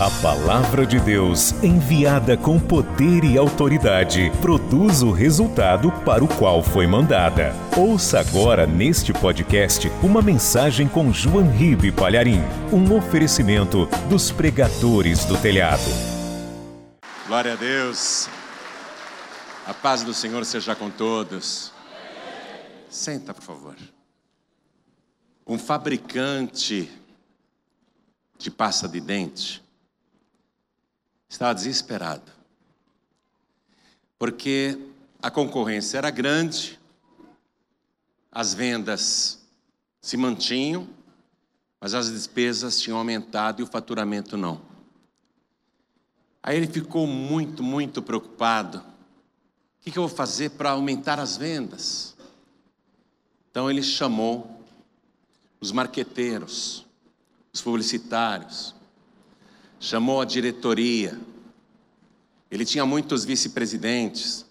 A palavra de Deus, enviada com poder e autoridade, produz o resultado para o qual foi mandada. Ouça agora neste podcast uma mensagem com João Ribe Palharim, um oferecimento dos pregadores do telhado. Glória a Deus. A paz do Senhor seja com todos. Senta, por favor. Um fabricante de pasta de dente estava desesperado. Porque a concorrência era grande, as vendas se mantinham, mas as despesas tinham aumentado e o faturamento não. Aí ele ficou muito, muito preocupado. O que, eu vou fazer para aumentar as vendas? Então ele chamou os marqueteiros, os publicitários, chamou a diretoria. Ele tinha muitos vice-presidentes.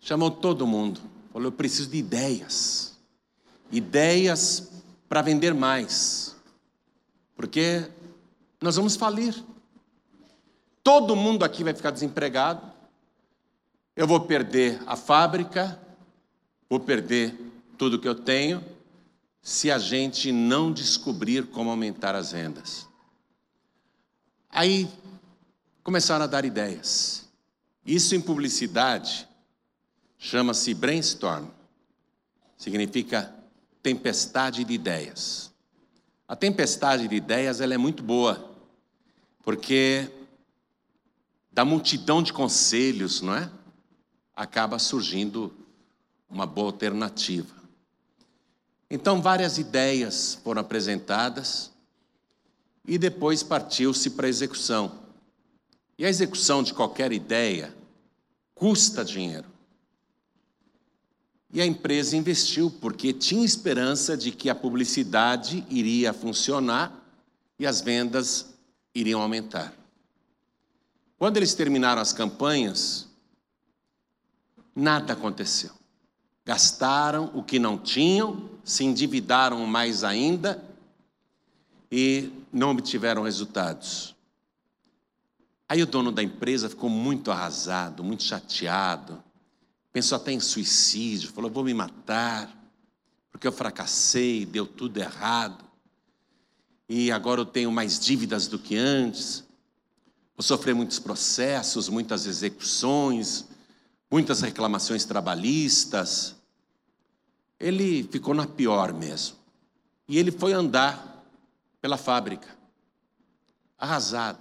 Chamou todo mundo. Falou: Eu preciso de ideias. Ideias para vender mais. Porque nós vamos falir. Todo mundo aqui vai ficar desempregado. Eu vou perder a fábrica, vou perder tudo que eu tenho, se a gente não descobrir como aumentar as vendas. Aí começaram a dar ideias. Isso em publicidade chama-se brainstorm. Significa tempestade de ideias. A tempestade de ideias ela é muito boa, porque da multidão de conselhos, não é? Acaba surgindo uma boa alternativa. Então, várias ideias foram apresentadas e depois partiu-se para a execução. E a execução de qualquer ideia custa dinheiro. E a empresa investiu porque tinha esperança de que a publicidade iria funcionar e as vendas iriam aumentar. Quando eles terminaram as campanhas, nada aconteceu. Gastaram o que não tinham, se endividaram mais ainda e não obtiveram resultados. Aí o dono da empresa ficou muito arrasado, muito chateado, pensou até em suicídio, falou: vou me matar, porque eu fracassei, deu tudo errado, e agora eu tenho mais dívidas do que antes, vou sofrer muitos processos, muitas execuções, muitas reclamações trabalhistas. Ele ficou na pior mesmo. E ele foi andar pela fábrica. Arrasado.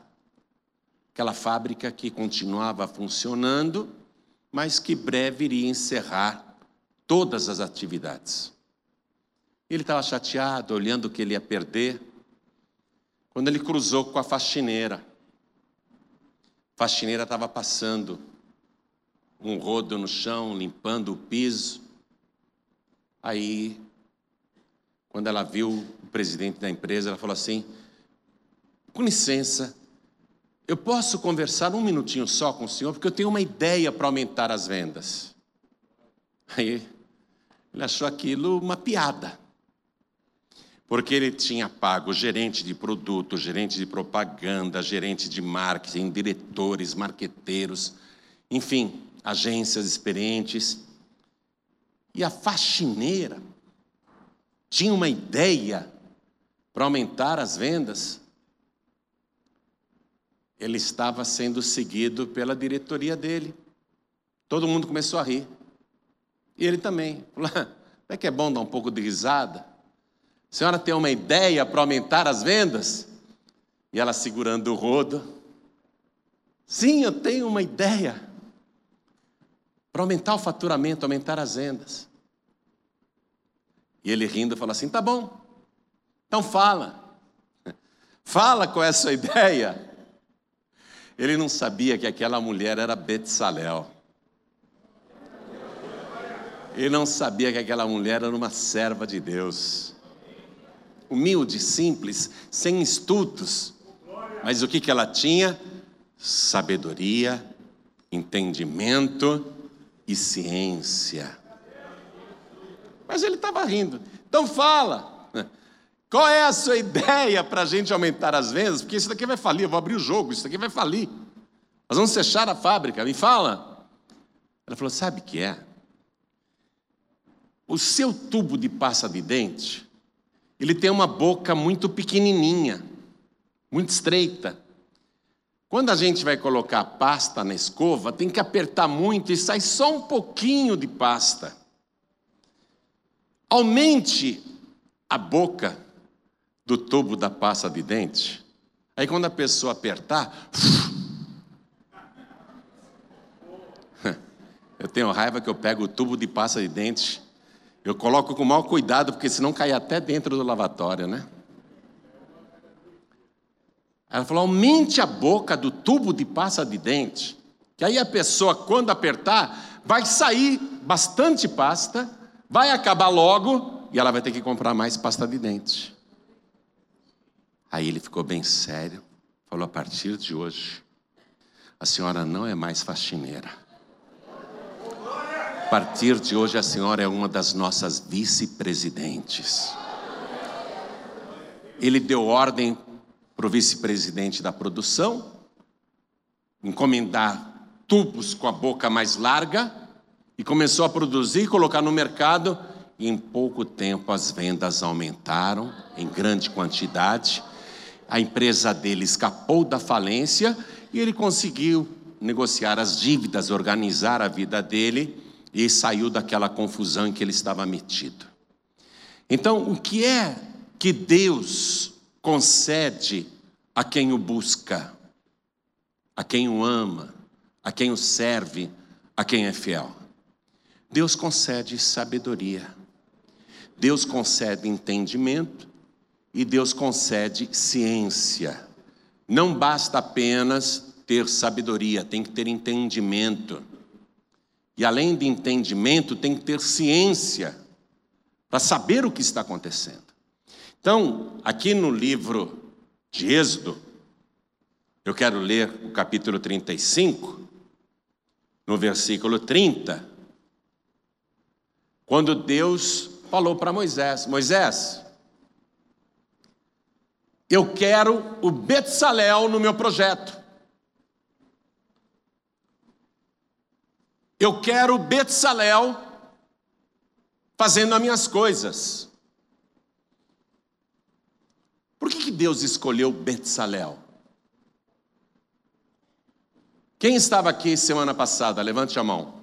Aquela fábrica que continuava funcionando, mas que breve iria encerrar todas as atividades. Ele estava chateado, olhando o que ele ia perder, quando ele cruzou com a faxineira. A faxineira estava passando um rodo no chão, limpando o piso. Aí quando ela viu presidente da empresa, ela falou assim: com licença, eu posso conversar um minutinho só com o senhor, porque eu tenho uma ideia para aumentar as vendas. Aí ele achou aquilo uma piada. Porque ele tinha pago gerente de produto, gerente de propaganda, gerente de marketing, diretores, marqueteiros, enfim, agências experientes. E a faxineira tinha uma ideia para aumentar as vendas, ele estava sendo seguido pela diretoria dele. Todo mundo começou a rir. E ele também. Falou: ah, é que é bom dar um pouco de risada? A senhora tem uma ideia para aumentar as vendas? E ela segurando o rodo. Sim, eu tenho uma ideia para aumentar o faturamento, aumentar as vendas. E ele rindo falou assim: tá bom, então fala. Fala qual é a sua ideia. Ele não sabia que aquela mulher era Betsalel. Ele não sabia que aquela mulher era uma serva de Deus. Humilde, simples, sem estudos. Mas o que, que ela tinha? Sabedoria, entendimento e ciência. Mas ele estava rindo. Então fala. Qual é a sua ideia para a gente aumentar as vendas? Porque isso daqui vai falir, eu vou abrir o jogo, isso daqui vai falir. Nós vamos fechar a fábrica, me fala. Ela falou: sabe o que é? O seu tubo de pasta de dente, ele tem uma boca muito pequenininha, muito estreita. Quando a gente vai colocar pasta na escova, tem que apertar muito e sai só um pouquinho de pasta. Aumente a boca do tubo da pasta de dente. Aí quando a pessoa apertar, eu tenho raiva que eu pego o tubo de pasta de dente, eu coloco com maior cuidado, porque senão cai até dentro do lavatório, né? Ela falou: aumente a boca do tubo de pasta de dente, que aí a pessoa, quando apertar, vai sair bastante pasta, vai acabar logo e ela vai ter que comprar mais pasta de dente. Aí ele ficou bem sério, falou: a partir de hoje, a senhora não é mais faxineira. A partir de hoje, a senhora é uma das nossas vice-presidentes. Ele deu ordem para o vice-presidente da produção encomendar tubos com a boca mais larga e começou a produzir e colocar no mercado. E em pouco tempo as vendas aumentaram em grande quantidade a empresa dele escapou da falência e ele conseguiu negociar as dívidas, organizar a vida dele e saiu daquela confusão em que ele estava metido. Então, o que é que Deus concede a quem o busca, a quem o ama, a quem o serve, a quem é fiel? Deus concede sabedoria, Deus concede entendimento, e Deus concede ciência. Não basta apenas ter sabedoria, tem que ter entendimento. E além de entendimento, tem que ter ciência para saber o que está acontecendo. Então, aqui no livro de Êxodo, eu quero ler o capítulo 35, no versículo 30, quando Deus falou para Moisés: Moisés, eu quero o Betsalel no meu projeto. Eu quero o Betsalel fazendo as minhas coisas. Por que, que Deus escolheu Betsalel? Quem estava aqui semana passada? Levante a mão.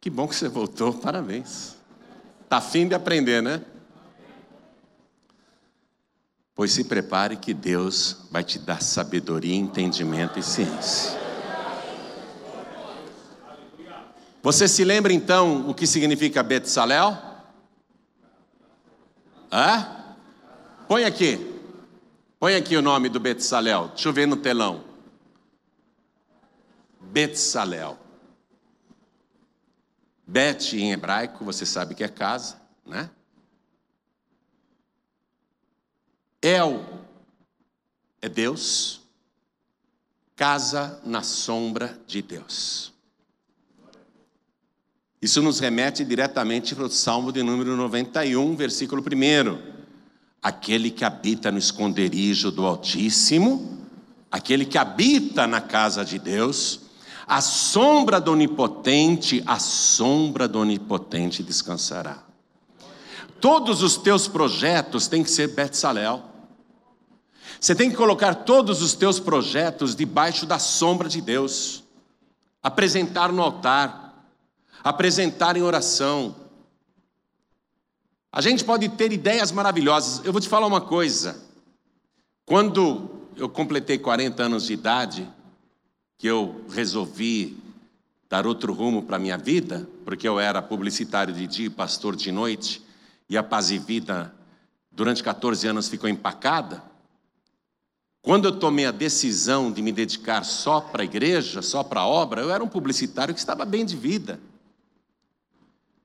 Que bom que você voltou, parabéns. Está afim de aprender, né? Pois se prepare que Deus vai te dar sabedoria, entendimento e ciência. Você se lembra então o que significa Betsalel? Hã? Põe aqui. Põe aqui o nome do Betsalel. Deixa eu ver no telão. Betsalel. Bet em hebraico, você sabe que é casa, né? El é Deus, casa na sombra de Deus. Isso nos remete diretamente para o Salmo de número 91, versículo 1. Aquele que habita no esconderijo do Altíssimo, aquele que habita na casa de Deus, a sombra do Onipotente, a sombra do Onipotente descansará. Todos os teus projetos têm que ser Betsalel. Você tem que colocar todos os teus projetos debaixo da sombra de Deus, apresentar no altar, apresentar em oração. A gente pode ter ideias maravilhosas. Eu vou te falar uma coisa. Quando eu completei 40 anos de idade, que eu resolvi dar outro rumo para a minha vida, porque eu era publicitário de dia e pastor de noite, e a paz e vida durante 14 anos ficou empacada. Quando eu tomei a decisão de me dedicar só para a igreja, só para a obra, eu era um publicitário que estava bem de vida.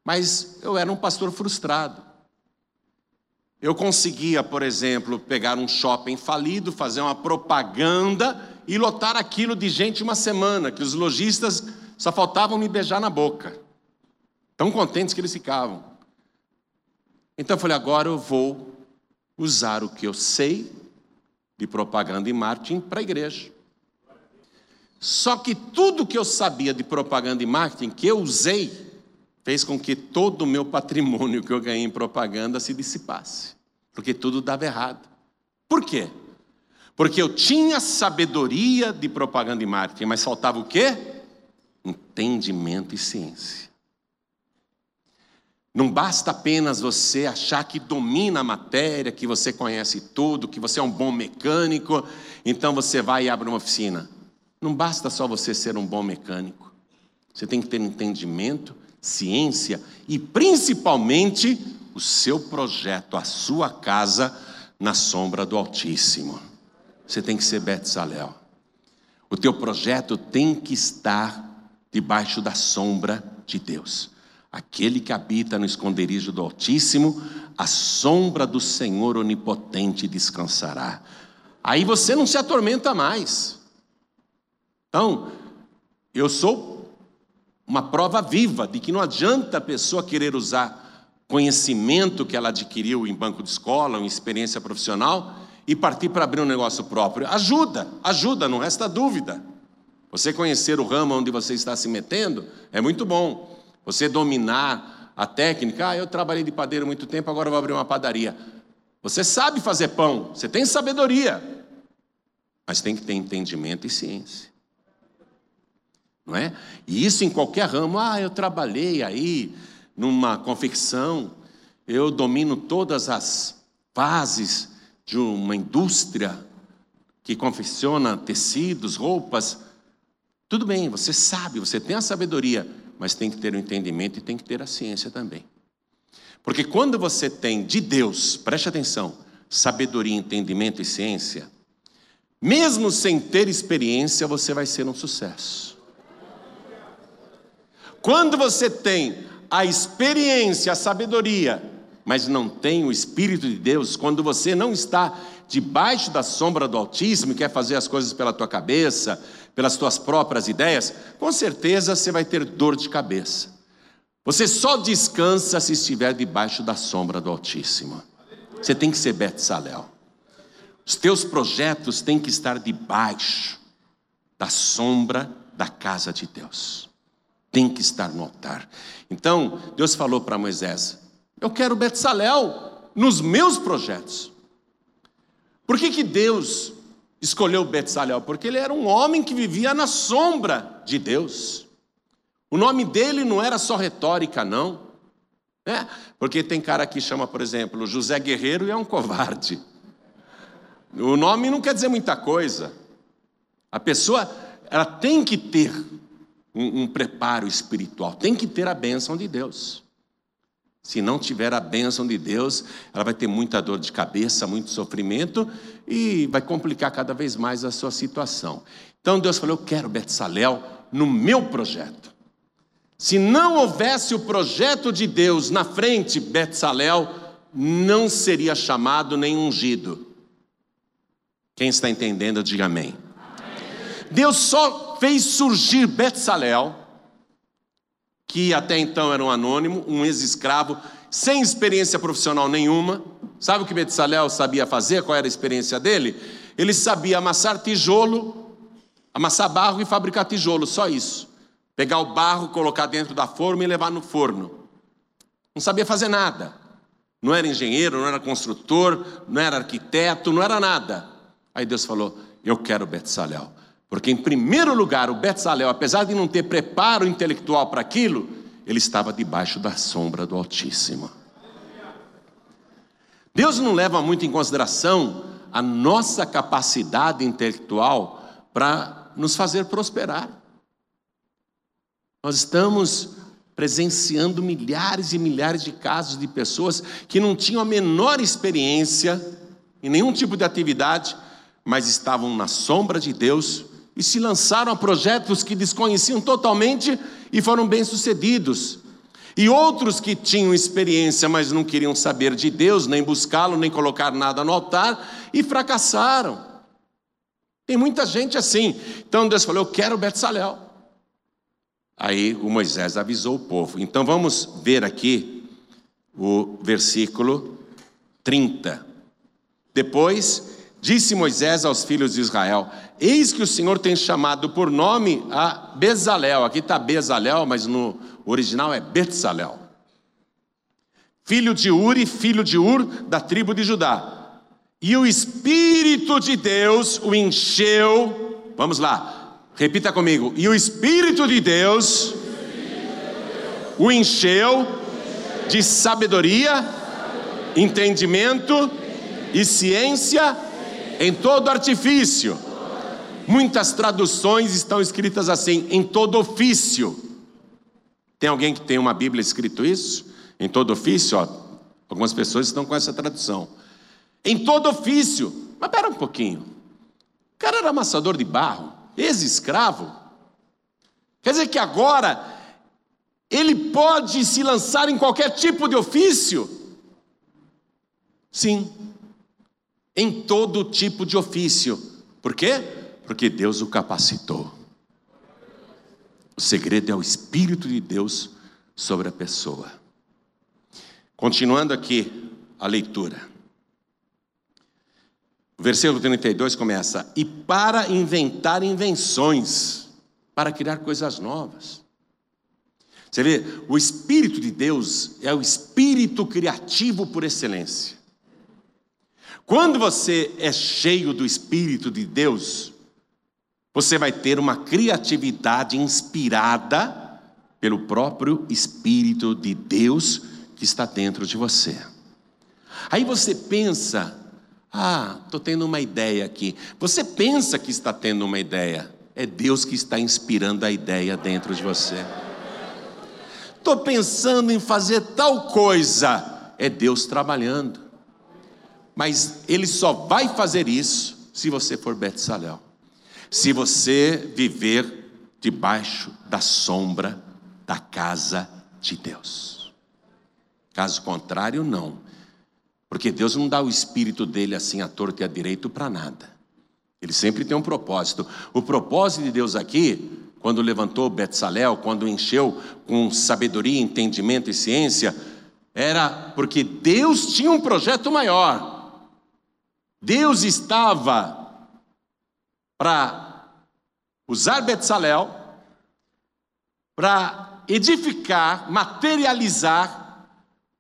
Mas eu era um pastor frustrado. Eu conseguia, por exemplo, pegar um shopping falido, fazer uma propaganda e lotar aquilo de gente uma semana, que os lojistas só faltavam me beijar na boca. Tão contentes que eles ficavam. Então eu falei: agora eu vou usar o que eu sei de propaganda e marketing para a igreja. Só que tudo que eu sabia de propaganda e marketing que eu usei fez com que todo o meu patrimônio que eu ganhei em propaganda se dissipasse, porque tudo dava errado. Por quê? Porque eu tinha sabedoria de propaganda e marketing, mas faltava o quê? Entendimento e ciência. Não basta apenas você achar que domina a matéria, que você conhece tudo, que você é um bom mecânico, então você vai e abre uma oficina. Não basta só você ser um bom mecânico. Você tem que ter entendimento, ciência e principalmente o seu projeto, a sua casa na sombra do Altíssimo. Você tem que ser Betzalel. O teu projeto tem que estar debaixo da sombra de Deus. Aquele que habita no esconderijo do Altíssimo, a sombra do Senhor onipotente descansará. Aí você não se atormenta mais. Então, eu sou uma prova viva de que não adianta a pessoa querer usar conhecimento que ela adquiriu em banco de escola, em experiência profissional, e partir para abrir um negócio próprio. Ajuda, ajuda, não resta dúvida. Você conhecer o ramo onde você está se metendo é muito bom. Você dominar a técnica, ah, eu trabalhei de padeiro muito tempo, agora vou abrir uma padaria. Você sabe fazer pão, você tem sabedoria, mas tem que ter entendimento e ciência. Não é? E isso em qualquer ramo, ah, eu trabalhei aí numa confecção, eu domino todas as fases de uma indústria que confecciona tecidos, roupas. Tudo bem, você sabe, você tem a sabedoria, mas tem que ter o entendimento e tem que ter a ciência também. Porque quando você tem de Deus, preste atenção, sabedoria, entendimento e ciência, mesmo sem ter experiência, você vai ser um sucesso. Quando você tem a experiência, a sabedoria, mas não tem o Espírito de Deus, quando você não está debaixo da sombra do Altíssimo e quer fazer as coisas pela tua cabeça, pelas tuas próprias ideias, com certeza você vai ter dor de cabeça. Você só descansa se estiver debaixo da sombra do Altíssimo. Você tem que ser Betsalel. Os teus projetos têm que estar debaixo da sombra da casa de Deus. Tem que estar no altar. Então, Deus falou para Moisés: Eu quero Betsalel nos meus projetos. Por que, que Deus escolheu Betsalel? Porque ele era um homem que vivia na sombra de Deus. O nome dele não era só retórica, não. É, porque tem cara que chama, por exemplo, José Guerreiro e é um covarde. O nome não quer dizer muita coisa. A pessoa, ela tem que ter um, um preparo espiritual, tem que ter a bênção de Deus. Se não tiver a bênção de Deus, ela vai ter muita dor de cabeça, muito sofrimento e vai complicar cada vez mais a sua situação. Então Deus falou: Eu quero Betsalel no meu projeto. Se não houvesse o projeto de Deus na frente, Betsalel não seria chamado nem ungido. Quem está entendendo, diga amém. amém. Deus só fez surgir Betsalel que até então era um anônimo, um ex-escravo, sem experiência profissional nenhuma. Sabe o que Betsalel sabia fazer? Qual era a experiência dele? Ele sabia amassar tijolo, amassar barro e fabricar tijolo, só isso. Pegar o barro, colocar dentro da forma e levar no forno. Não sabia fazer nada. Não era engenheiro, não era construtor, não era arquiteto, não era nada. Aí Deus falou: Eu quero Betsalel. Porque, em primeiro lugar, o Betzalel, apesar de não ter preparo intelectual para aquilo, ele estava debaixo da sombra do Altíssimo. Deus não leva muito em consideração a nossa capacidade intelectual para nos fazer prosperar. Nós estamos presenciando milhares e milhares de casos de pessoas que não tinham a menor experiência em nenhum tipo de atividade, mas estavam na sombra de Deus e se lançaram a projetos que desconheciam totalmente e foram bem-sucedidos. E outros que tinham experiência, mas não queriam saber de Deus, nem buscá-lo, nem colocar nada no altar, e fracassaram. Tem muita gente assim. Então Deus falou: Eu quero Betsalel. Aí o Moisés avisou o povo. Então vamos ver aqui o versículo 30. Depois, disse Moisés aos filhos de Israel: Eis que o Senhor tem chamado por nome a Bezalel. Aqui está Bezalel, mas no original é Betzalel. Filho de Uri, filho de Ur, da tribo de Judá. E o Espírito de Deus o encheu. Vamos lá, repita comigo. E o Espírito de Deus o encheu de sabedoria, entendimento e ciência em todo artifício. Muitas traduções estão escritas assim, em todo ofício. Tem alguém que tem uma Bíblia escrito isso? Em todo ofício, ó, algumas pessoas estão com essa tradução. Em todo ofício. Mas espera um pouquinho. O cara era amassador de barro, ex-escravo. Quer dizer que agora ele pode se lançar em qualquer tipo de ofício? Sim, em todo tipo de ofício. Por quê? Porque Deus o capacitou. O segredo é o Espírito de Deus sobre a pessoa. Continuando aqui a leitura. O versículo 32 começa: E para inventar invenções, para criar coisas novas. Você vê, o Espírito de Deus é o espírito criativo por excelência. Quando você é cheio do Espírito de Deus, você vai ter uma criatividade inspirada pelo próprio Espírito de Deus que está dentro de você. Aí você pensa, ah, estou tendo uma ideia aqui. Você pensa que está tendo uma ideia, é Deus que está inspirando a ideia dentro de você. Estou pensando em fazer tal coisa, é Deus trabalhando. Mas ele só vai fazer isso se você for Betsalel. Se você viver debaixo da sombra da casa de Deus. Caso contrário, não. Porque Deus não dá o espírito dele assim à torta e à direito para nada. Ele sempre tem um propósito. O propósito de Deus aqui, quando levantou Betsalel, quando encheu com sabedoria, entendimento e ciência, era porque Deus tinha um projeto maior. Deus estava para usar Betsalel para edificar, materializar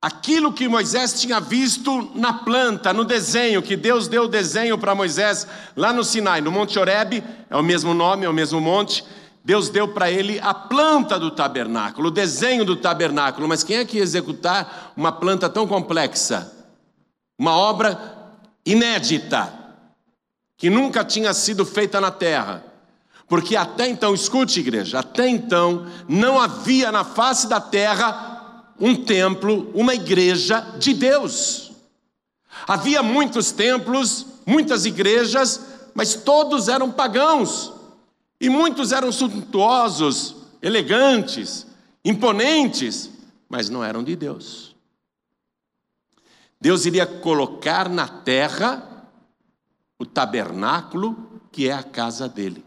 aquilo que Moisés tinha visto na planta, no desenho, que Deus deu o desenho para Moisés lá no Sinai, no Monte Horebe, é o mesmo nome, é o mesmo monte. Deus deu para ele a planta do tabernáculo, o desenho do tabernáculo, mas quem é que ia executar uma planta tão complexa? Uma obra inédita, que nunca tinha sido feita na terra. Porque até então, escute, igreja, até então não havia na face da terra um templo, uma igreja de Deus. Havia muitos templos, muitas igrejas, mas todos eram pagãos. E muitos eram suntuosos, elegantes, imponentes, mas não eram de Deus. Deus iria colocar na terra o tabernáculo que é a casa dele.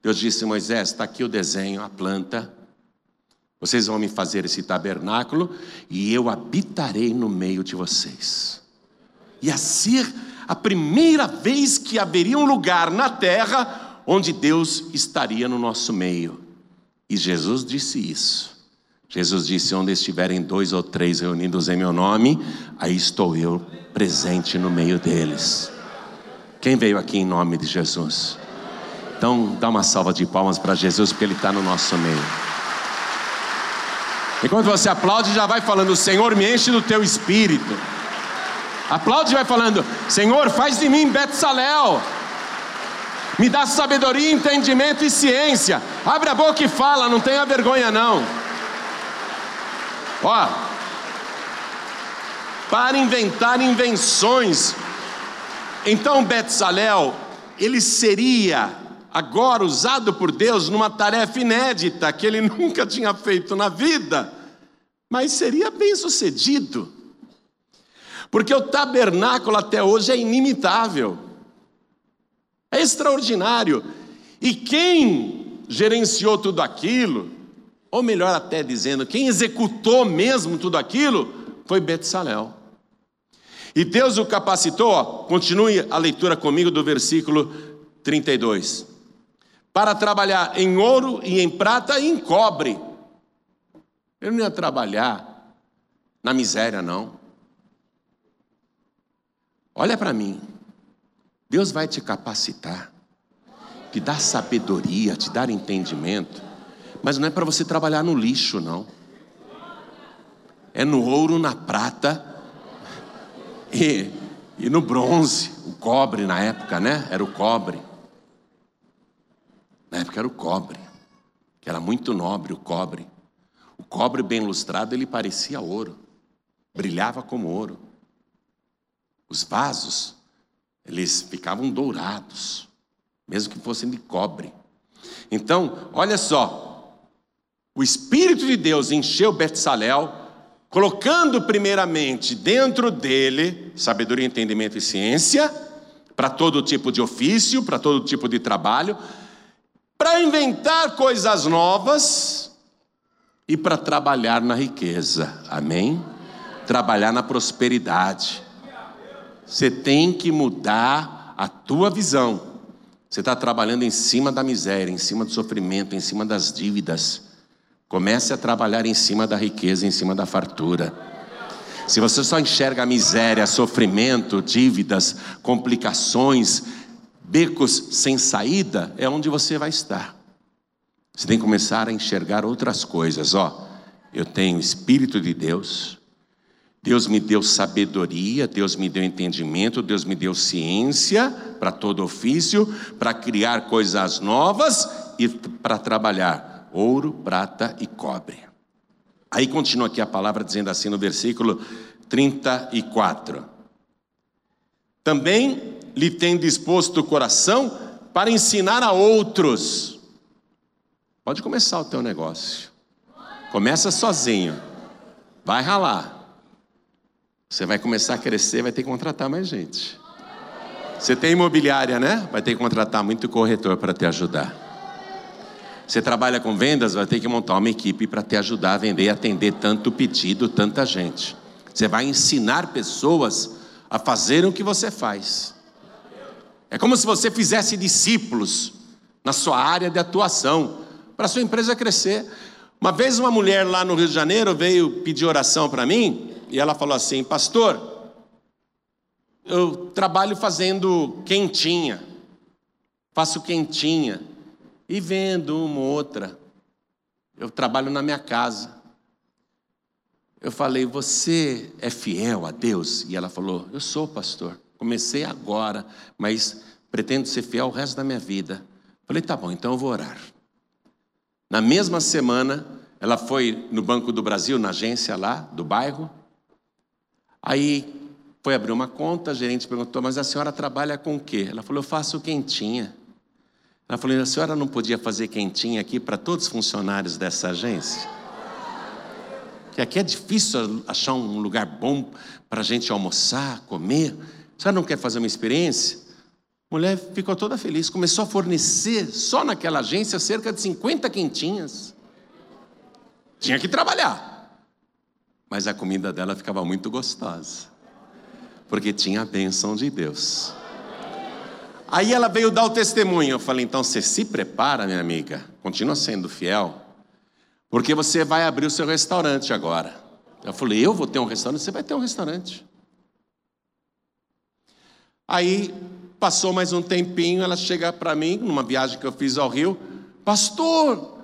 Deus disse Moisés: está aqui o desenho, a planta. Vocês vão me fazer esse tabernáculo e eu habitarei no meio de vocês. Ia ser a primeira vez que haveria um lugar na terra onde Deus estaria no nosso meio. E Jesus disse isso. Jesus disse: Onde estiverem dois ou três reunidos em meu nome, aí estou eu presente no meio deles. Quem veio aqui em nome de Jesus? Então, dá uma salva de palmas para Jesus, porque Ele está no nosso meio. Enquanto você aplaude, já vai falando: Senhor, me enche do teu espírito. Aplaude e vai falando: Senhor, faz de mim Betsalel. Me dá sabedoria, entendimento e ciência. Abre a boca e fala, não tenha vergonha não. Ó, para inventar invenções. Então Betsalel, ele seria agora usado por Deus numa tarefa inédita que ele nunca tinha feito na vida, mas seria bem sucedido. Porque o tabernáculo até hoje é inimitável, é extraordinário. E quem gerenciou tudo aquilo, ou melhor até dizendo, quem executou mesmo tudo aquilo foi Betsalel. E Deus o capacitou, ó, continue a leitura comigo do versículo 32. Para trabalhar em ouro e em prata e em cobre. Ele não ia trabalhar na miséria, não. Olha para mim. Deus vai te capacitar, te dar sabedoria, te dar entendimento, mas não é para você trabalhar no lixo, não. É no ouro, na prata e, e no bronze, o cobre na época, né? Era o cobre. Na época era o cobre, que era muito nobre o cobre. O cobre bem lustrado, ele parecia ouro, brilhava como ouro. Os vasos eles ficavam dourados, mesmo que fossem de cobre. Então, olha só, o Espírito de Deus encheu Betsalel, colocando primeiramente dentro dele sabedoria, entendimento e ciência, para todo tipo de ofício, para todo tipo de trabalho, para inventar coisas novas e para trabalhar na riqueza. Amém? Trabalhar na prosperidade. Você tem que mudar a tua visão. Você está trabalhando em cima da miséria, em cima do sofrimento, em cima das dívidas. Comece a trabalhar em cima da riqueza, em cima da fartura. Se você só enxerga miséria, sofrimento, dívidas, complicações, becos sem saída, é onde você vai estar. Você tem que começar a enxergar outras coisas. Ó, eu tenho Espírito de Deus, Deus me deu sabedoria, Deus me deu entendimento, Deus me deu ciência para todo ofício, para criar coisas novas e para trabalhar ouro, prata e cobre. Aí continua aqui a palavra dizendo assim no versículo 34. Também lhe tem disposto o coração para ensinar a outros. Pode começar o teu negócio. Começa sozinho. Vai ralar. Você vai começar a crescer, vai ter que contratar mais gente. Você tem imobiliária, né? Vai ter que contratar muito corretor para te ajudar. Você trabalha com vendas, vai ter que montar uma equipe para te ajudar a vender e atender tanto pedido, tanta gente. Você vai ensinar pessoas a fazerem o que você faz. É como se você fizesse discípulos na sua área de atuação, para a sua empresa crescer. Uma vez uma mulher lá no Rio de Janeiro veio pedir oração para mim, e ela falou assim: Pastor, eu trabalho fazendo quentinha, faço quentinha e vendo uma ou outra. Eu trabalho na minha casa. Eu falei: Você é fiel a Deus? E ela falou: Eu sou, pastor. Comecei agora, mas pretendo ser fiel o resto da minha vida. Falei: Tá bom, então eu vou orar. Na mesma semana, ela foi no Banco do Brasil, na agência lá do bairro, Aí foi abrir uma conta, a gerente perguntou, mas a senhora trabalha com o quê? Ela falou, eu faço quentinha. Ela falou, a senhora não podia fazer quentinha aqui para todos os funcionários dessa agência? Que aqui é difícil achar um lugar bom para a gente almoçar, comer. A senhora não quer fazer uma experiência? A mulher ficou toda feliz, começou a fornecer só naquela agência cerca de 50 quentinhas. Tinha que trabalhar mas a comida dela ficava muito gostosa, porque tinha a bênção de Deus. Aí ela veio dar o testemunho. Eu falei: então você se prepara, minha amiga, continua sendo fiel, porque você vai abrir o seu restaurante agora. Eu falei: eu vou ter um restaurante, você vai ter um restaurante. Aí passou mais um tempinho, ela chega para mim, numa viagem que eu fiz ao Rio: Pastor,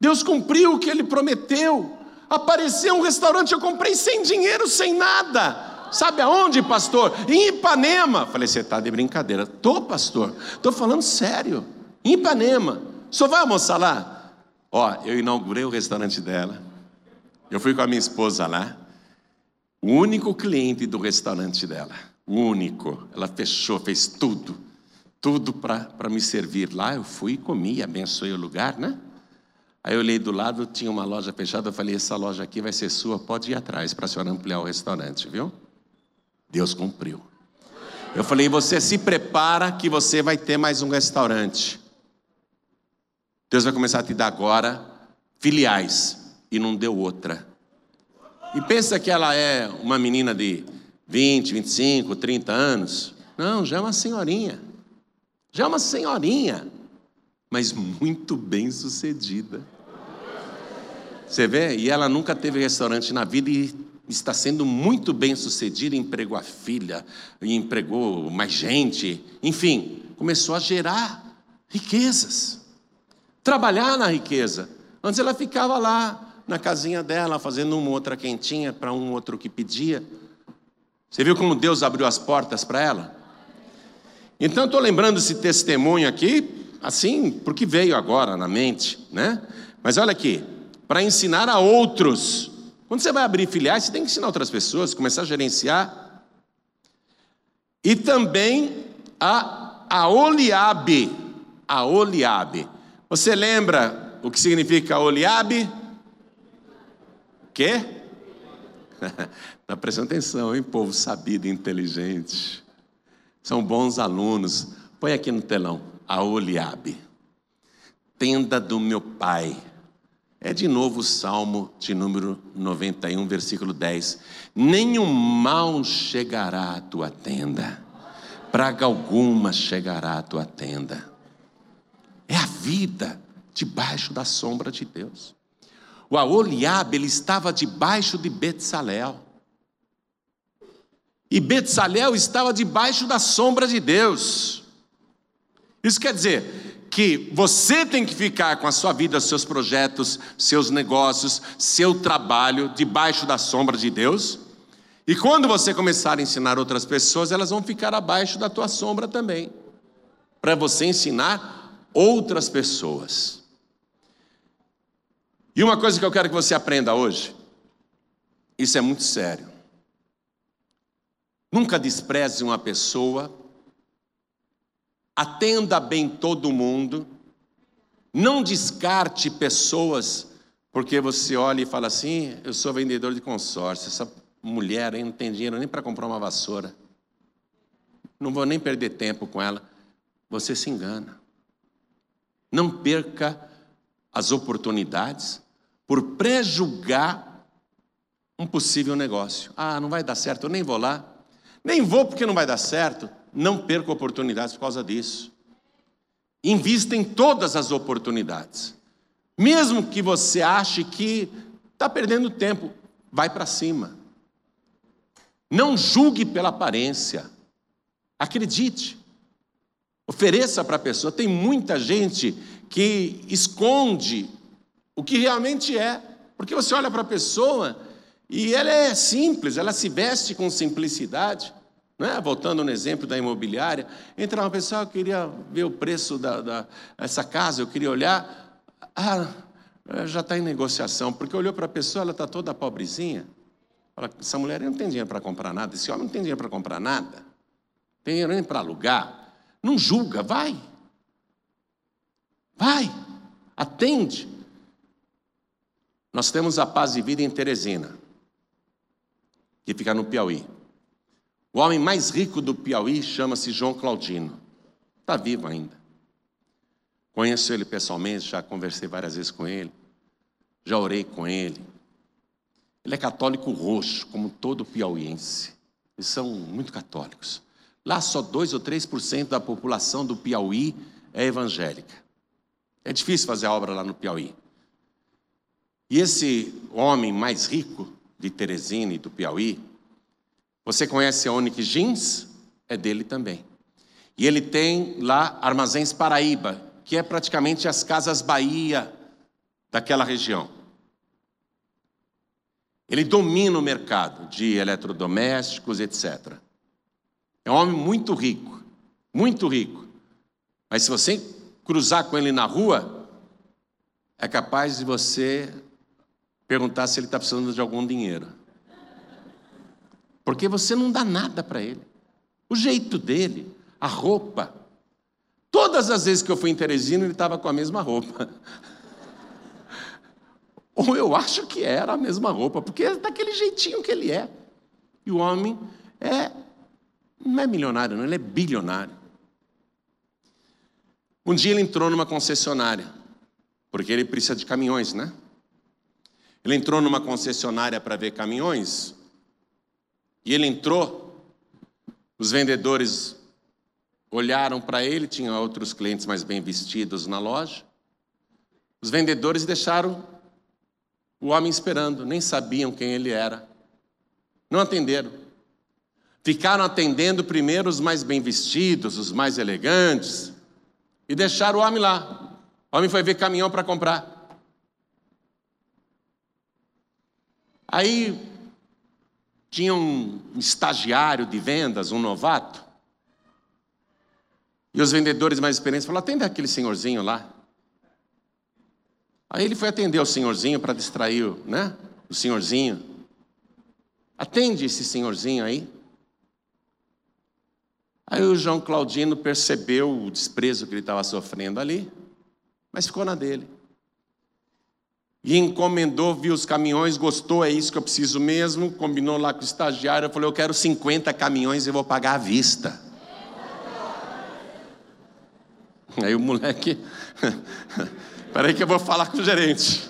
Deus cumpriu o que ele prometeu apareceu um restaurante, eu comprei sem dinheiro, sem nada. Sabe aonde, pastor? Em Ipanema. Falei, você está de brincadeira. Tô, pastor. Tô falando sério. Em Ipanema. Senhor vai almoçar lá? Ó, eu inaugurei o restaurante dela. Eu fui com a minha esposa lá. O único cliente do restaurante dela. O único. Ela fechou, fez tudo. Tudo para me servir lá. Eu fui, comi, abençoei o lugar, né? Aí eu olhei do lado, tinha uma loja fechada, eu falei, essa loja aqui vai ser sua, pode ir atrás para a senhora ampliar o restaurante, viu? Deus cumpriu. Eu falei, você se prepara que você vai ter mais um restaurante. Deus vai começar a te dar agora filiais, e não deu outra. E pensa que ela é uma menina de 20, 25, 30 anos. Não, já é uma senhorinha. Já é uma senhorinha, mas muito bem sucedida. Você vê? E ela nunca teve restaurante na vida e está sendo muito bem sucedida, empregou a filha, empregou mais gente, enfim, começou a gerar riquezas, trabalhar na riqueza. Antes ela ficava lá na casinha dela, fazendo uma outra quentinha para um outro que pedia. Você viu como Deus abriu as portas para ela? Então estou lembrando esse testemunho aqui, assim, porque veio agora na mente, né? Mas olha aqui, para ensinar a outros. Quando você vai abrir filiais, você tem que ensinar outras pessoas, começar a gerenciar. E também a, a Oliabe. A Oliabe. Você lembra o que significa Oliabe? Quê? Está prestando atenção, hein, povo sabido e inteligente. São bons alunos. Põe aqui no telão. A Oliabe. Tenda do meu pai é de novo o Salmo de número 91, versículo 10. Nenhum mal chegará à tua tenda, praga alguma chegará à tua tenda. É a vida debaixo da sombra de Deus. O Aoliabe, ele estava debaixo de Betsalel. E Betsalel estava debaixo da sombra de Deus. Isso quer dizer, que você tem que ficar com a sua vida, seus projetos, seus negócios, seu trabalho debaixo da sombra de Deus. E quando você começar a ensinar outras pessoas, elas vão ficar abaixo da tua sombra também, para você ensinar outras pessoas. E uma coisa que eu quero que você aprenda hoje, isso é muito sério. Nunca despreze uma pessoa atenda bem todo mundo, não descarte pessoas, porque você olha e fala assim: eu sou vendedor de consórcio, essa mulher aí não tem dinheiro nem para comprar uma vassoura, não vou nem perder tempo com ela. Você se engana. Não perca as oportunidades por prejulgar um possível negócio. Ah, não vai dar certo, eu nem vou lá. Nem vou porque não vai dar certo não perca oportunidades por causa disso. Invista em todas as oportunidades. Mesmo que você ache que está perdendo tempo, vai para cima. Não julgue pela aparência. Acredite. Ofereça para a pessoa. Tem muita gente que esconde o que realmente é. Porque você olha para a pessoa e ela é simples, ela se veste com simplicidade. Né? Voltando no exemplo da imobiliária, entra uma pessoa, eu queria ver o preço da, da essa casa, eu queria olhar, ah, já está em negociação, porque olhou para a pessoa, ela está toda pobrezinha. Fala, essa mulher não tem dinheiro para comprar nada, esse homem não tem dinheiro para comprar nada, tem dinheiro nem para alugar. Não julga, vai. Vai, atende. Nós temos a paz e vida em Teresina, que fica no Piauí. O homem mais rico do Piauí chama-se João Claudino. Está vivo ainda. Conheço ele pessoalmente, já conversei várias vezes com ele, já orei com ele. Ele é católico roxo, como todo piauiense. Eles são muito católicos. Lá só 2 ou 3% da população do Piauí é evangélica. É difícil fazer a obra lá no Piauí. E esse homem mais rico de Teresina e do Piauí, você conhece a Onyx Jeans? É dele também. E ele tem lá Armazéns Paraíba, que é praticamente as casas Bahia daquela região. Ele domina o mercado de eletrodomésticos, etc. É um homem muito rico, muito rico. Mas se você cruzar com ele na rua, é capaz de você perguntar se ele está precisando de algum dinheiro. Porque você não dá nada para ele. O jeito dele, a roupa. Todas as vezes que eu fui em Teresina, ele estava com a mesma roupa. Ou eu acho que era a mesma roupa, porque é daquele jeitinho que ele é. E o homem é não é milionário, não, ele é bilionário. Um dia ele entrou numa concessionária, porque ele precisa de caminhões, né? Ele entrou numa concessionária para ver caminhões E ele entrou, os vendedores olharam para ele, tinha outros clientes mais bem vestidos na loja. Os vendedores deixaram o homem esperando, nem sabiam quem ele era. Não atenderam. Ficaram atendendo primeiro os mais bem vestidos, os mais elegantes, e deixaram o homem lá. O homem foi ver caminhão para comprar. Aí tinha um estagiário de vendas, um novato, e os vendedores mais experientes falaram: atenda aquele senhorzinho lá. Aí ele foi atender o senhorzinho para distrair né, o senhorzinho. Atende esse senhorzinho aí. Aí o João Claudino percebeu o desprezo que ele estava sofrendo ali, mas ficou na dele. E encomendou, viu os caminhões, gostou, é isso que eu preciso mesmo. Combinou lá com o estagiário, falou: Eu quero 50 caminhões e vou pagar à vista. Aí o moleque, peraí que eu vou falar com o gerente.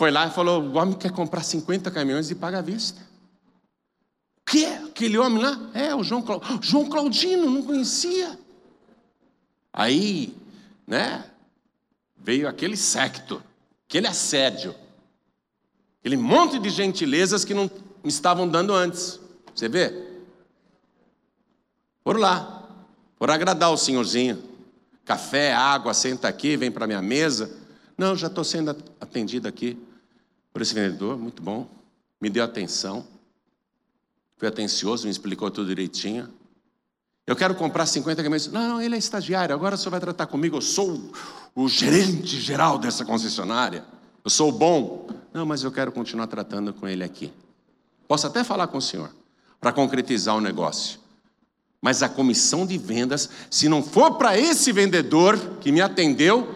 Foi lá e falou: o homem quer comprar 50 caminhões e paga à vista. O quê? Aquele homem lá? É, o João, Cla... João Claudino, não conhecia. Aí, né, veio aquele secto, aquele assédio, aquele monte de gentilezas que não me estavam dando antes. Você vê? Por lá, por agradar o senhorzinho. Café, água, senta aqui, vem para minha mesa. Não, já estou sendo atendido aqui por esse vendedor, muito bom. Me deu atenção. Foi atencioso, me explicou tudo direitinho. Eu quero comprar 50 caminhões. Não, não, ele é estagiário, agora o senhor vai tratar comigo. Eu sou o gerente geral dessa concessionária. Eu sou bom. Não, mas eu quero continuar tratando com ele aqui. Posso até falar com o senhor, para concretizar o negócio. Mas a comissão de vendas, se não for para esse vendedor que me atendeu,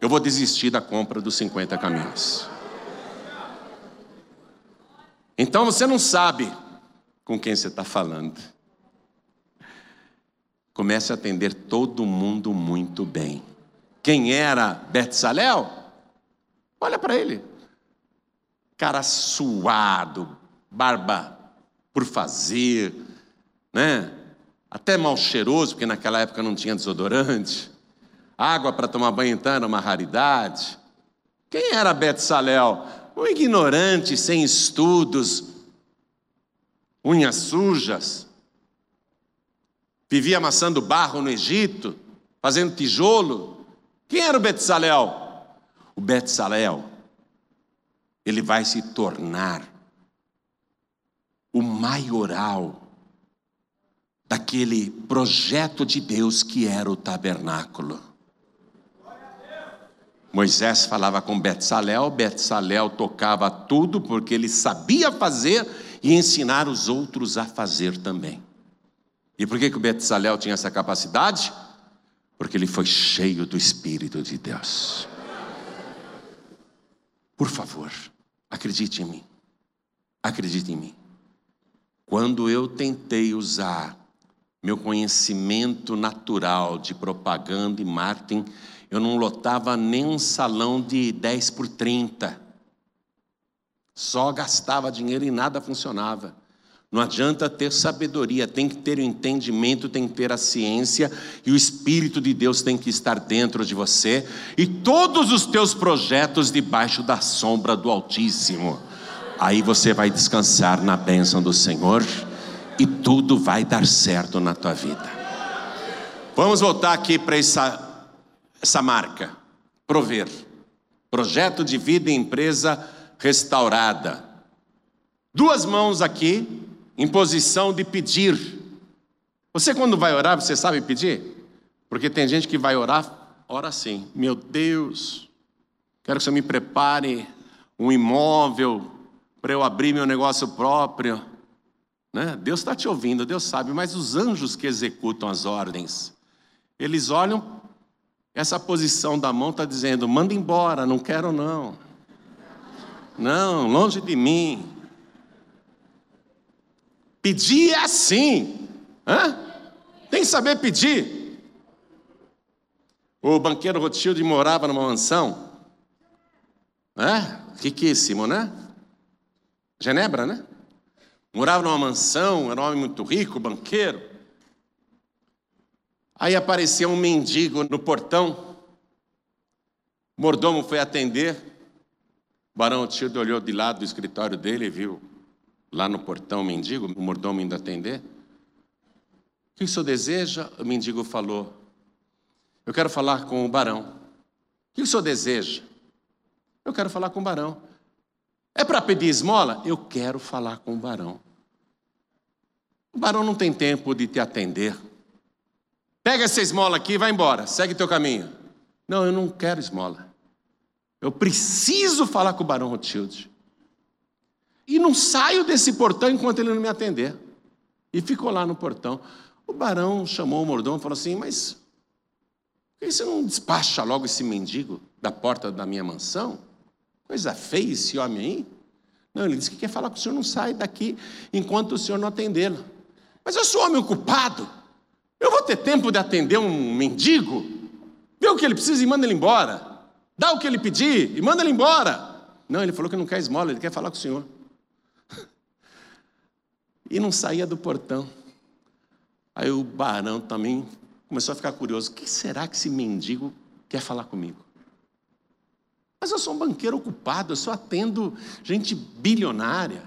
eu vou desistir da compra dos 50 caminhões. Então você não sabe com quem você está falando. Comece a atender todo mundo muito bem. Quem era Betsalel? Olha para ele. Cara suado, barba por fazer, né? até mal cheiroso, porque naquela época não tinha desodorante. Água para tomar banho então era uma raridade. Quem era Betsalel? Um ignorante, sem estudos, unhas sujas. Vivia amassando barro no Egito, fazendo tijolo. Quem era o Betsalel? O Betsalel, ele vai se tornar o maioral daquele projeto de Deus que era o tabernáculo. Moisés falava com Betsalel, Betsalel tocava tudo porque ele sabia fazer e ensinar os outros a fazer também. E por que, que o Betsalel tinha essa capacidade? Porque ele foi cheio do Espírito de Deus. Por favor, acredite em mim. Acredite em mim. Quando eu tentei usar meu conhecimento natural de propaganda e marketing, eu não lotava nem um salão de 10 por 30. Só gastava dinheiro e nada funcionava. Não adianta ter sabedoria, tem que ter o entendimento, tem que ter a ciência e o Espírito de Deus tem que estar dentro de você e todos os teus projetos debaixo da sombra do Altíssimo. Aí você vai descansar na bênção do Senhor e tudo vai dar certo na tua vida. Vamos voltar aqui para essa, essa marca. Prover. Projeto de vida e empresa restaurada. Duas mãos aqui, em posição de pedir. Você, quando vai orar, você sabe pedir? Porque tem gente que vai orar, ora assim: Meu Deus, quero que você me prepare um imóvel para eu abrir meu negócio próprio. Né? Deus está te ouvindo, Deus sabe, mas os anjos que executam as ordens, eles olham, essa posição da mão está dizendo: manda embora, não quero não. Não, longe de mim. Pedir é assim. Hã? Tem que saber pedir. O banqueiro Rothschild morava numa mansão. Né? Riquíssimo, né? Genebra, né? Morava numa mansão, era um homem muito rico, banqueiro. Aí apareceu um mendigo no portão. O mordomo foi atender. O barão Tildo olhou de lado do escritório dele e viu lá no portão o mendigo, o mordomo indo atender. O que o senhor deseja? O mendigo falou: Eu quero falar com o barão. O que o senhor deseja? Eu quero falar com o barão. É para pedir esmola? Eu quero falar com o barão. O barão não tem tempo de te atender. Pega essa esmola aqui e vai embora, segue teu caminho. Não, eu não quero esmola. Eu preciso falar com o barão Rothschild. E não saio desse portão enquanto ele não me atender. E ficou lá no portão. O barão chamou o mordomo e falou assim: Mas por que você não despacha logo esse mendigo da porta da minha mansão? Coisa feia esse homem aí. Não, ele disse que quer falar com o senhor, não sai daqui enquanto o senhor não atendê-lo. Mas eu sou homem ocupado. Eu vou ter tempo de atender um mendigo? Vê o que ele precisa e manda ele embora. Dá o que ele pedir e manda ele embora. Não, ele falou que não quer esmola, ele quer falar com o senhor. E não saía do portão. Aí o barão também começou a ficar curioso: o que será que esse mendigo quer falar comigo? Mas eu sou um banqueiro ocupado, eu só atendo gente bilionária.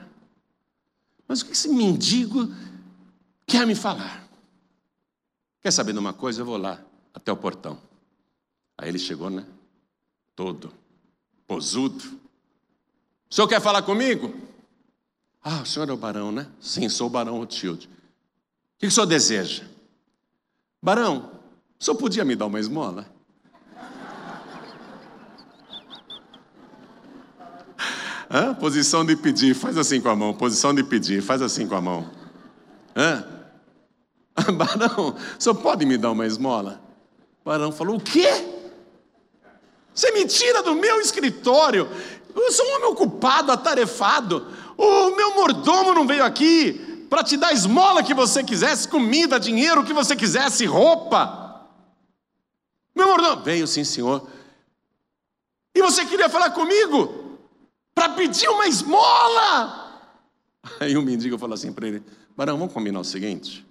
Mas o que esse mendigo quer me falar? Quer saber de uma coisa? Eu vou lá, até o portão. Aí ele chegou, né? Todo posudo. O senhor quer falar comigo? Ah, o senhor é o barão, né? Sim, sou o barão Rothschild. O que o senhor deseja? Barão, o senhor podia me dar uma esmola? Hã? Posição de pedir, faz assim com a mão. Posição de pedir, faz assim com a mão. Hã? Barão, o senhor pode me dar uma esmola? Barão falou: O quê? Você me tira do meu escritório. Eu sou um homem ocupado, atarefado. O meu mordomo não veio aqui para te dar esmola que você quisesse, comida, dinheiro, o que você quisesse, roupa. Meu mordomo veio sim, senhor. E você queria falar comigo para pedir uma esmola? Aí o mendigo falou assim para ele: Barão, vamos combinar o seguinte.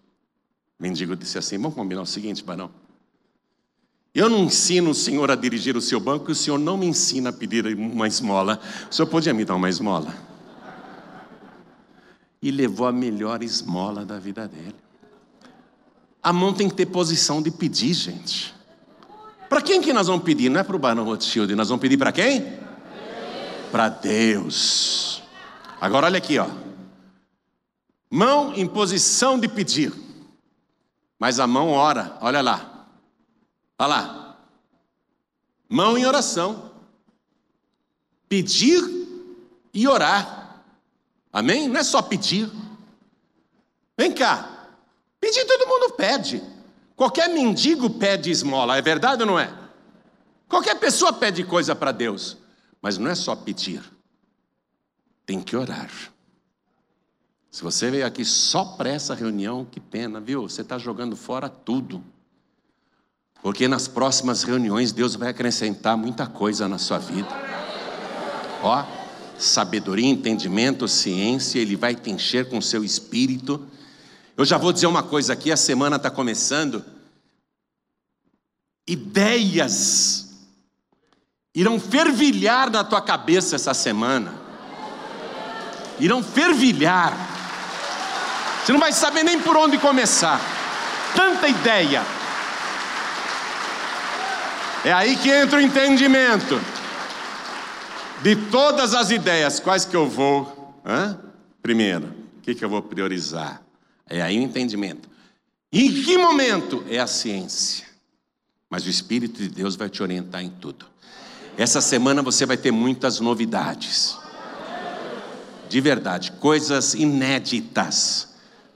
O mendigo disse assim: Vamos combinar o seguinte, Barão. Eu não ensino o senhor a dirigir o seu banco, e o senhor não me ensina a pedir uma esmola. O senhor podia me dar uma esmola? E levou a melhor esmola da vida dele. A mão tem que ter posição de pedir, gente. Para quem que nós vamos pedir? Não é para o Barão Rothschild, nós vamos pedir para quem? Para Deus. Agora olha aqui, ó. Mão em posição de pedir. Mas a mão ora, olha lá. Olha lá. Mão em oração. Pedir e orar. Amém? Não é só pedir. Vem cá. Pedir todo mundo pede. Qualquer mendigo pede esmola, é verdade ou não é? Qualquer pessoa pede coisa para Deus. Mas não é só pedir. Tem que orar. Se você veio aqui só para essa reunião, que pena, viu? Você está jogando fora tudo. Porque nas próximas reuniões Deus vai acrescentar muita coisa na sua vida. Ó, sabedoria, entendimento, ciência, Ele vai te encher com o seu espírito. Eu já vou dizer uma coisa aqui, a semana está começando. Ideias irão fervilhar na tua cabeça essa semana. Irão fervilhar. Você não vai saber nem por onde começar. Tanta ideia. É aí que entra o entendimento. De todas as ideias, quais que eu vou? Hã? Primeiro, o que, que eu vou priorizar? É aí o entendimento. Em que momento? É a ciência. Mas o Espírito de Deus vai te orientar em tudo. Essa semana você vai ter muitas novidades. De verdade, coisas inéditas.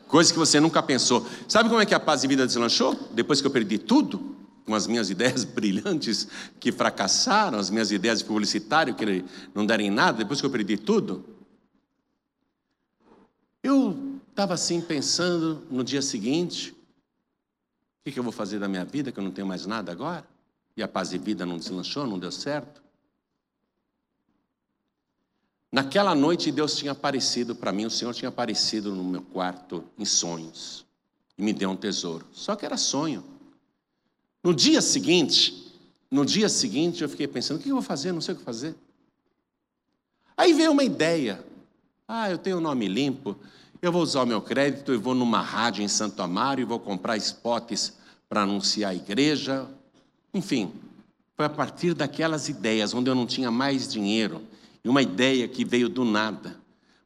Coisas que você nunca pensou. Sabe como é que a paz e vida deslanchou? Depois que eu perdi tudo? Com as minhas ideias brilhantes que fracassaram, as minhas ideias de publicitário que não deram em nada, depois que eu perdi tudo. Eu estava assim pensando no dia seguinte: o que, eu vou fazer da minha vida, que eu não tenho mais nada agora? E a paz e vida não deslanchou, não deu certo? Naquela noite Deus tinha aparecido para mim, o Senhor tinha aparecido no meu quarto em sonhos e me deu um tesouro. Só que era sonho. No dia seguinte, no dia seguinte eu fiquei pensando, o que eu vou fazer? Não sei o que fazer. Aí veio uma ideia. Ah, eu tenho o nome limpo, eu vou usar o meu crédito e vou numa rádio em Santo Amaro e vou comprar spots para anunciar a igreja. Enfim, foi a partir daquelas ideias, onde eu não tinha mais dinheiro, e uma ideia que veio do nada,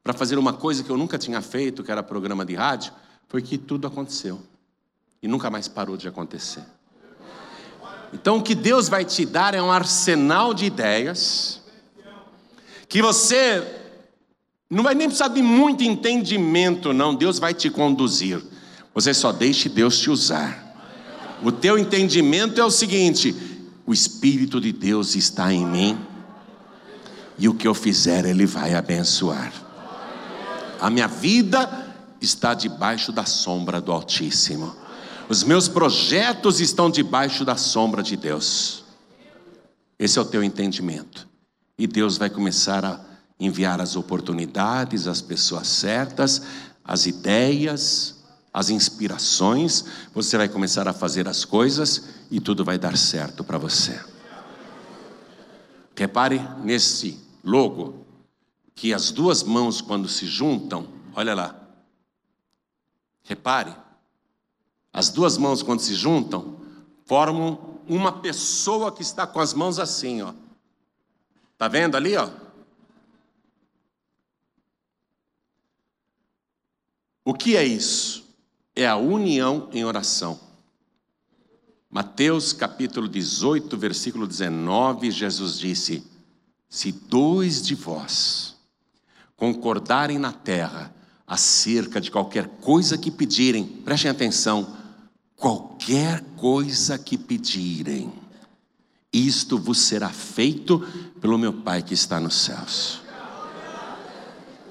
para fazer uma coisa que eu nunca tinha feito, que era programa de rádio, foi que tudo aconteceu. E nunca mais parou de acontecer. Então, o que Deus vai te dar é um arsenal de ideias, que você não vai nem precisar de muito entendimento, não. Deus vai te conduzir. Você só deixe Deus te usar. O teu entendimento é o seguinte: o Espírito de Deus está em mim e o que eu fizer Ele vai abençoar. A minha vida está debaixo da sombra do Altíssimo. Os meus projetos estão debaixo da sombra de Deus. Esse é o teu entendimento. E Deus vai começar a enviar as oportunidades, as pessoas certas, as ideias, as inspirações. Você vai começar a fazer as coisas e tudo vai dar certo para você. Repare nesse logo que as duas mãos, quando se juntam, olha lá. Repare, as duas mãos, quando se juntam, formam uma pessoa que está com as mãos assim, ó. Tá vendo ali, ó? O que é isso? É a união em oração. Mateus capítulo 18, versículo 19, Jesus disse: Se dois de vós concordarem na terra acerca de qualquer coisa que pedirem, prestem atenção, qualquer coisa que pedirem, isto vos será feito pelo meu Pai que está nos céus.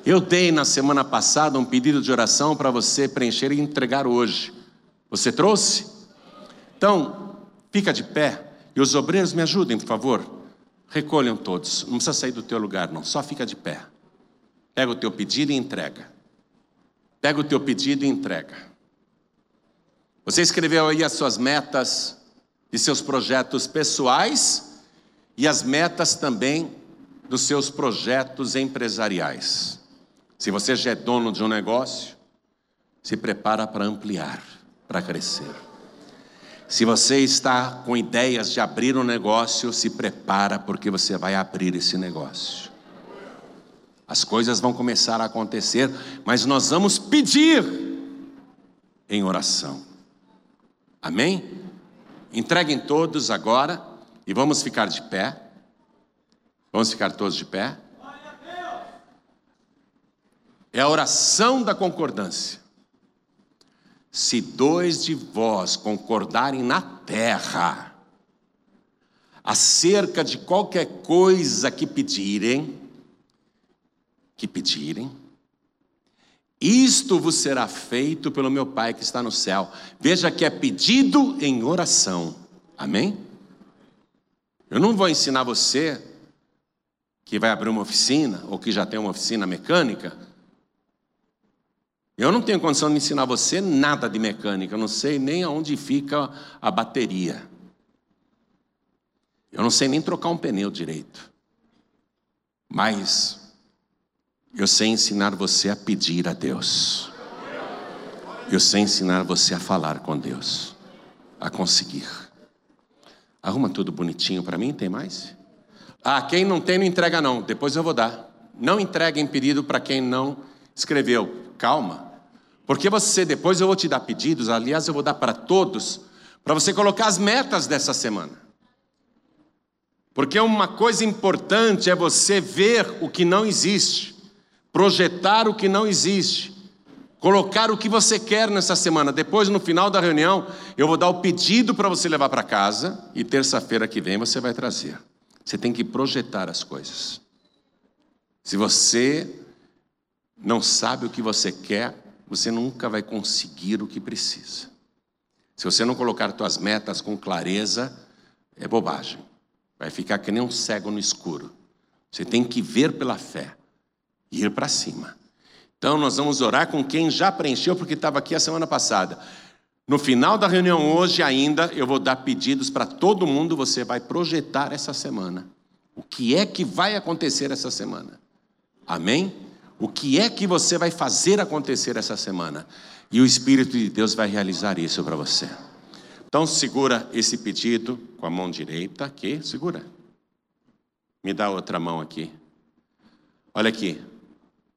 Eu dei na semana passada um pedido de oração para você preencher e entregar hoje. Você trouxe? Então, fica de pé e os obreiros me ajudem, por favor. Recolham todos, não precisa sair do teu lugar, não, só fica de pé. Pega o teu pedido e entrega. Pega o teu pedido e entrega. Você escreveu aí as suas metas e seus projetos pessoais e as metas também dos seus projetos empresariais. Se você já é dono de um negócio, se prepara para ampliar, para crescer. Se você está com ideias de abrir um negócio, se prepara porque você vai abrir esse negócio. As coisas vão começar a acontecer, mas nós vamos pedir em oração. Amém? Entreguem todos agora e vamos ficar de pé. Vamos ficar todos de pé. É a oração da concordância. Se dois de vós concordarem na terra acerca de qualquer coisa que pedirem, que pedirem, isto vos será feito pelo meu Pai que está no céu. Veja que é pedido em oração. Amém? Eu não vou ensinar você que vai abrir uma oficina ou que já tem uma oficina mecânica eu não tenho condição de ensinar você nada de mecânica, eu não sei nem aonde fica a bateria. Eu não sei nem trocar um pneu direito. Mas eu sei ensinar você a pedir a Deus. Eu sei ensinar você a falar com Deus, a conseguir. Arruma tudo bonitinho para mim, tem mais? Ah, quem não tem, não entrega não, depois eu vou dar. Não entreguem pedido para quem não escreveu calma. Porque você, depois eu vou te dar pedidos, aliás, eu vou dar para todos, para você colocar as metas dessa semana. Porque uma coisa importante é você ver o que não existe, projetar o que não existe, colocar o que você quer nessa semana. Depois, no final da reunião, eu vou dar o pedido para você levar para casa e terça-feira que vem você vai trazer. Você tem que projetar as coisas. Se você não sabe o que você quer, você nunca vai conseguir o que precisa. Se você não colocar suas metas com clareza, é bobagem. Vai ficar que nem um cego no escuro. Você tem que ver pela fé. Ir para cima. Então nós vamos orar com quem já preencheu, porque estava aqui a semana passada. No final da reunião hoje ainda, eu vou dar pedidos para todo mundo, você vai projetar essa semana. O que é que vai acontecer essa semana? Amém? O que é que você vai fazer acontecer essa semana? E o Espírito de Deus vai realizar isso para você. Então segura esse pedido com a mão direita aqui, segura. Me dá outra mão aqui. Olha aqui.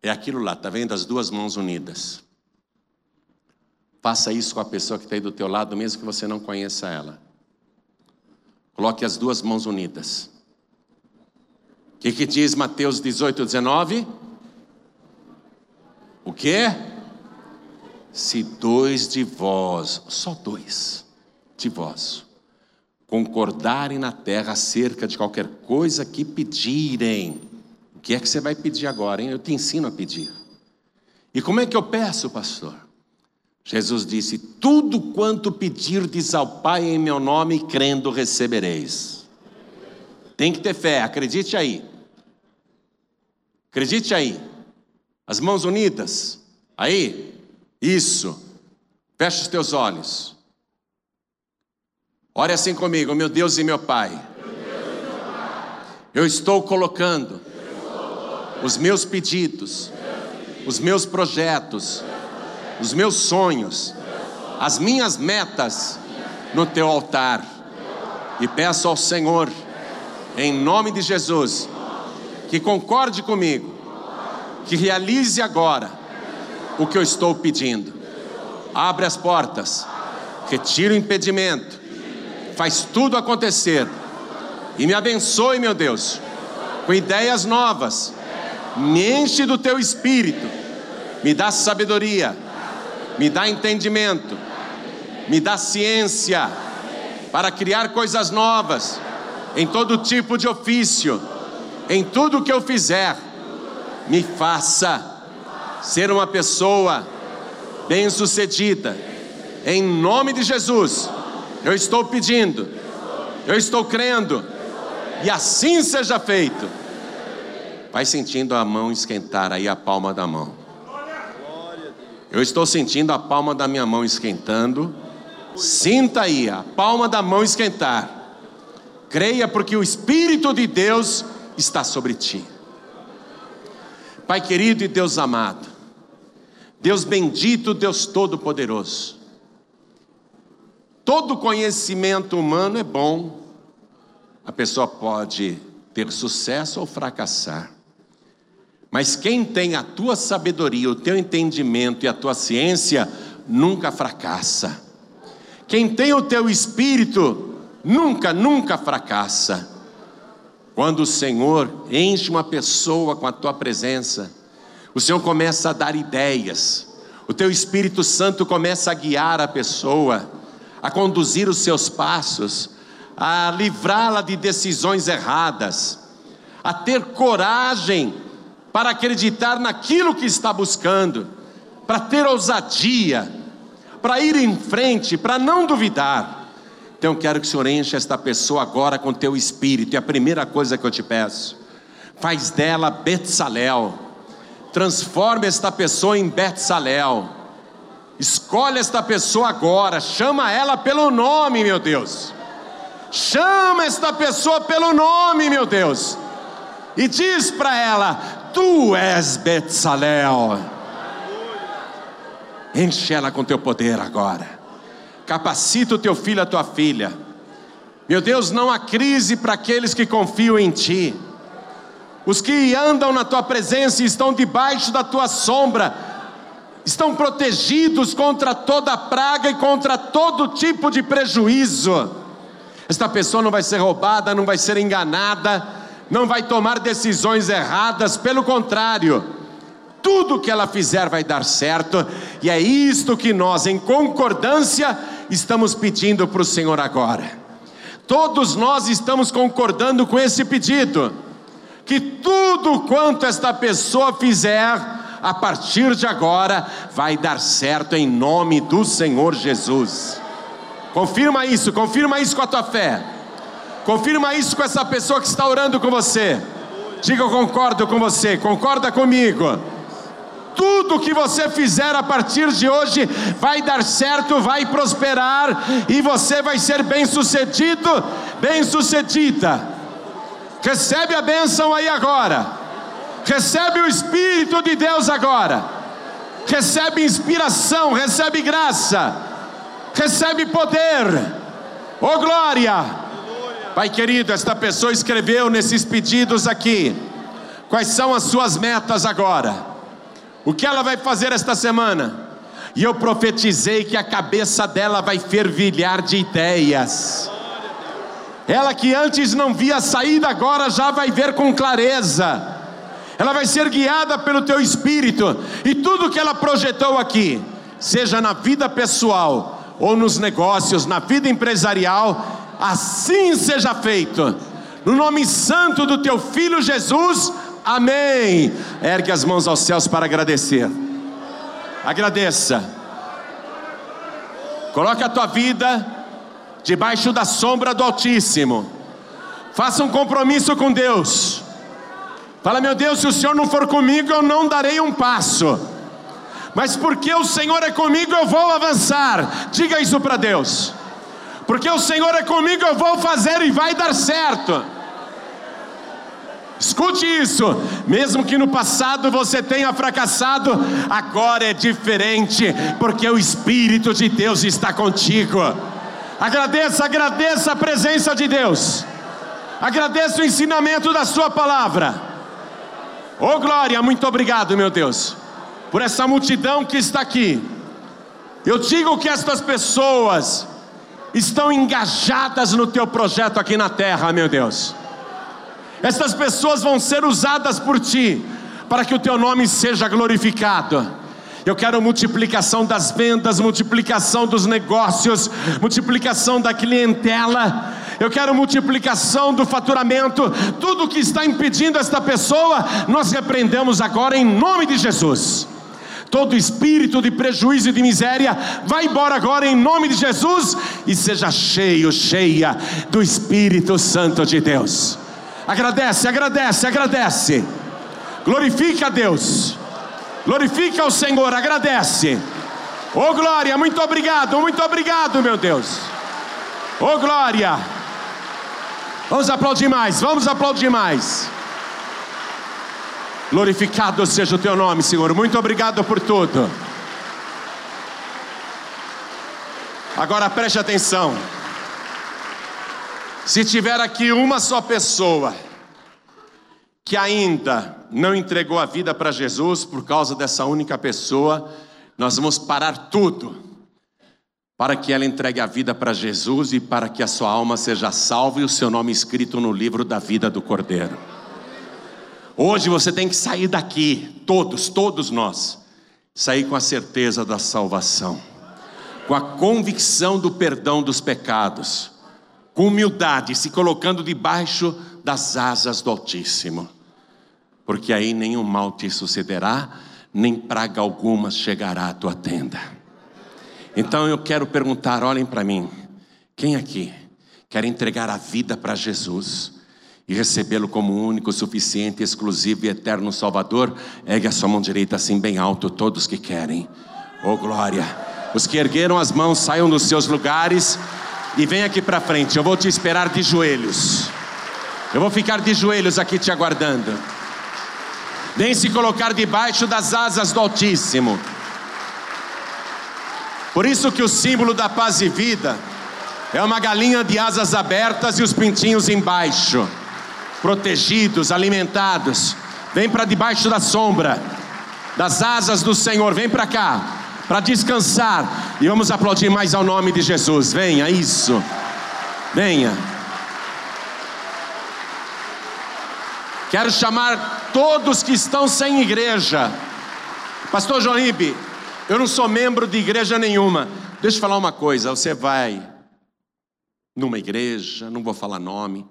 É aquilo lá, tá vendo as duas mãos unidas? Faça isso com a pessoa que está aí do teu lado, mesmo que você não conheça ela. Coloque as duas mãos unidas. O que, que diz Mateus 18, 19? O que? Se dois de vós, só dois de vós, concordarem na terra acerca de qualquer coisa que pedirem, que é que você vai pedir agora, hein? Eu te ensino a pedir. E como é que eu peço, pastor? Jesus disse: Tudo quanto pedirdes ao Pai em meu nome, crendo, recebereis. Tem que ter fé, acredite aí. Acredite aí. As mãos unidas. Aí. Isso. Feche os teus olhos. Ore assim comigo, meu Deus e meu Pai. Eu estou colocando os meus pedidos, os meus projetos, os meus sonhos, as minhas metas no teu altar. E peço ao Senhor, em nome de Jesus, que concorde comigo, que realize agora o que eu estou pedindo. Abre as portas, retira o impedimento, faz tudo acontecer e me abençoe, meu Deus, com ideias novas. Me enche do teu espírito, me dá sabedoria, me dá entendimento, me dá ciência para criar coisas novas em todo tipo de ofício em tudo que eu fizer, me faça ser uma pessoa bem-sucedida. Em nome de Jesus, eu estou pedindo, eu estou crendo, e assim seja feito. Vai sentindo a mão esquentar aí, a palma da mão. Eu estou sentindo a palma da minha mão esquentando. Sinta aí a palma da mão esquentar. Creia, porque o Espírito de Deus está sobre ti. Pai querido e Deus amado, Deus bendito, Deus todo-poderoso. Todo conhecimento humano é bom, a pessoa pode ter sucesso ou fracassar. Mas quem tem a tua sabedoria, o teu entendimento e a tua ciência, nunca fracassa. Quem tem o teu espírito, nunca, nunca fracassa. Quando o Senhor enche uma pessoa com a tua presença, o Senhor começa a dar ideias, o teu Espírito Santo começa a guiar a pessoa, a conduzir os seus passos, a livrá-la de decisões erradas, a ter coragem para acreditar naquilo que está buscando, para ter ousadia, para ir em frente, para não duvidar. Então eu quero que o Senhor encha esta pessoa agora com teu espírito. E a primeira coisa que eu te peço, faz dela Betsalel. Transforma esta pessoa em Betsalel. Escolhe esta pessoa agora, chama ela pelo nome, meu Deus. Chama esta pessoa pelo nome, meu Deus. E diz para ela: Tu és Betsalel. Enche ela com teu poder agora capacita o teu filho, a tua filha. Meu Deus, não há crise para aqueles que confiam em Ti. Os que andam na Tua presença e estão debaixo da Tua sombra, estão protegidos contra toda praga e contra todo tipo de prejuízo. Esta pessoa não vai ser roubada, não vai ser enganada, não vai tomar decisões erradas, pelo contrário, tudo que ela fizer vai dar certo, e é isto que nós, em concordância, estamos pedindo para o Senhor agora. Todos nós estamos concordando com esse pedido, que tudo quanto esta pessoa fizer, a partir de agora, vai dar certo em nome do Senhor Jesus. Confirma isso, confirma isso com a tua fé. Confirma isso com essa pessoa que está orando com você. Diga eu concordo com você, concorda comigo. Tudo que você fizer a partir de hoje vai dar certo, vai prosperar e você vai ser bem-sucedido, bem-sucedida. Recebe a bênção aí agora. Recebe o Espírito de Deus agora. Recebe inspiração, recebe graça, recebe poder. Oh glória! Pai querido, esta pessoa escreveu nesses pedidos aqui. Quais são as suas metas agora? O que ela vai fazer esta semana? E eu profetizei que a cabeça dela vai fervilhar de ideias. Ela que antes não via saída, agora já vai ver com clareza. Ela vai ser guiada pelo teu espírito, e tudo que ela projetou aqui, seja na vida pessoal ou nos negócios, na vida empresarial, assim seja feito. No nome santo do teu filho Jesus, amém. Ergue as mãos aos céus para agradecer. Agradeça. Coloque a tua vida debaixo da sombra do Altíssimo. Faça um compromisso com Deus. Fala, meu Deus, se o Senhor não for comigo, eu não darei um passo. Mas porque o Senhor é comigo, eu vou avançar. Diga isso para Deus porque o Senhor é comigo, eu vou fazer e vai dar certo. Escute isso, mesmo que no passado você tenha fracassado, agora é diferente, porque o Espírito de Deus está contigo. Agradeça, agradeça a presença de Deus, agradeça o ensinamento da Sua palavra. Oh glória, muito obrigado, meu Deus, por essa multidão que está aqui. Eu digo que estas pessoas, estão engajadas no teu projeto aqui na terra, meu Deus. Estas pessoas vão ser usadas por ti para que o teu nome seja glorificado. Eu quero multiplicação das vendas, multiplicação dos negócios, multiplicação da clientela. Eu quero multiplicação do faturamento. Tudo que está impedindo esta pessoa, nós repreendemos agora em nome de Jesus todo espírito de prejuízo e de miséria, vai embora agora em nome de Jesus e seja cheio, cheia do Espírito Santo de Deus. Agradece, agradece, agradece. Glorifica a Deus. Glorifica o Senhor, agradece. Oh glória, muito obrigado, muito obrigado, meu Deus. Oh glória. Vamos aplaudir mais, vamos aplaudir mais. Glorificado seja o teu nome, Senhor. Muito obrigado por tudo. Agora preste atenção. Se tiver aqui uma só pessoa que ainda não entregou a vida para Jesus, por causa dessa única pessoa, nós vamos parar tudo para que ela entregue a vida para Jesus e para que a sua alma seja salva e o seu nome escrito no livro da vida do Cordeiro. Hoje você tem que sair daqui, todos, todos nós, sair com a certeza da salvação, com a convicção do perdão dos pecados, com humildade, se colocando debaixo das asas do Altíssimo, porque aí nenhum mal te sucederá, nem praga alguma chegará à tua tenda. Então eu quero perguntar, olhem para mim, quem aqui quer entregar a vida para Jesus? E recebê-lo como único, suficiente, exclusivo e eterno Salvador, ergue a sua mão direita assim bem alto, todos que querem. Oh glória! Os que ergueram as mãos saiam dos seus lugares e vem aqui para frente. Eu vou te esperar de joelhos. Eu vou ficar de joelhos aqui te aguardando. Vem se colocar debaixo das asas do Altíssimo. Por isso que o símbolo da paz e vida é uma galinha de asas abertas e os pintinhos embaixo protegidos, alimentados. Vem para debaixo da sombra das asas do Senhor. Vem para cá para descansar e vamos aplaudir mais ao nome de Jesus. Venha, isso. Venha. Quero chamar todos que estão sem igreja. Pastor Joribe, eu não sou membro de igreja nenhuma. Deixa eu falar uma coisa, você vai numa igreja, não vou falar nome,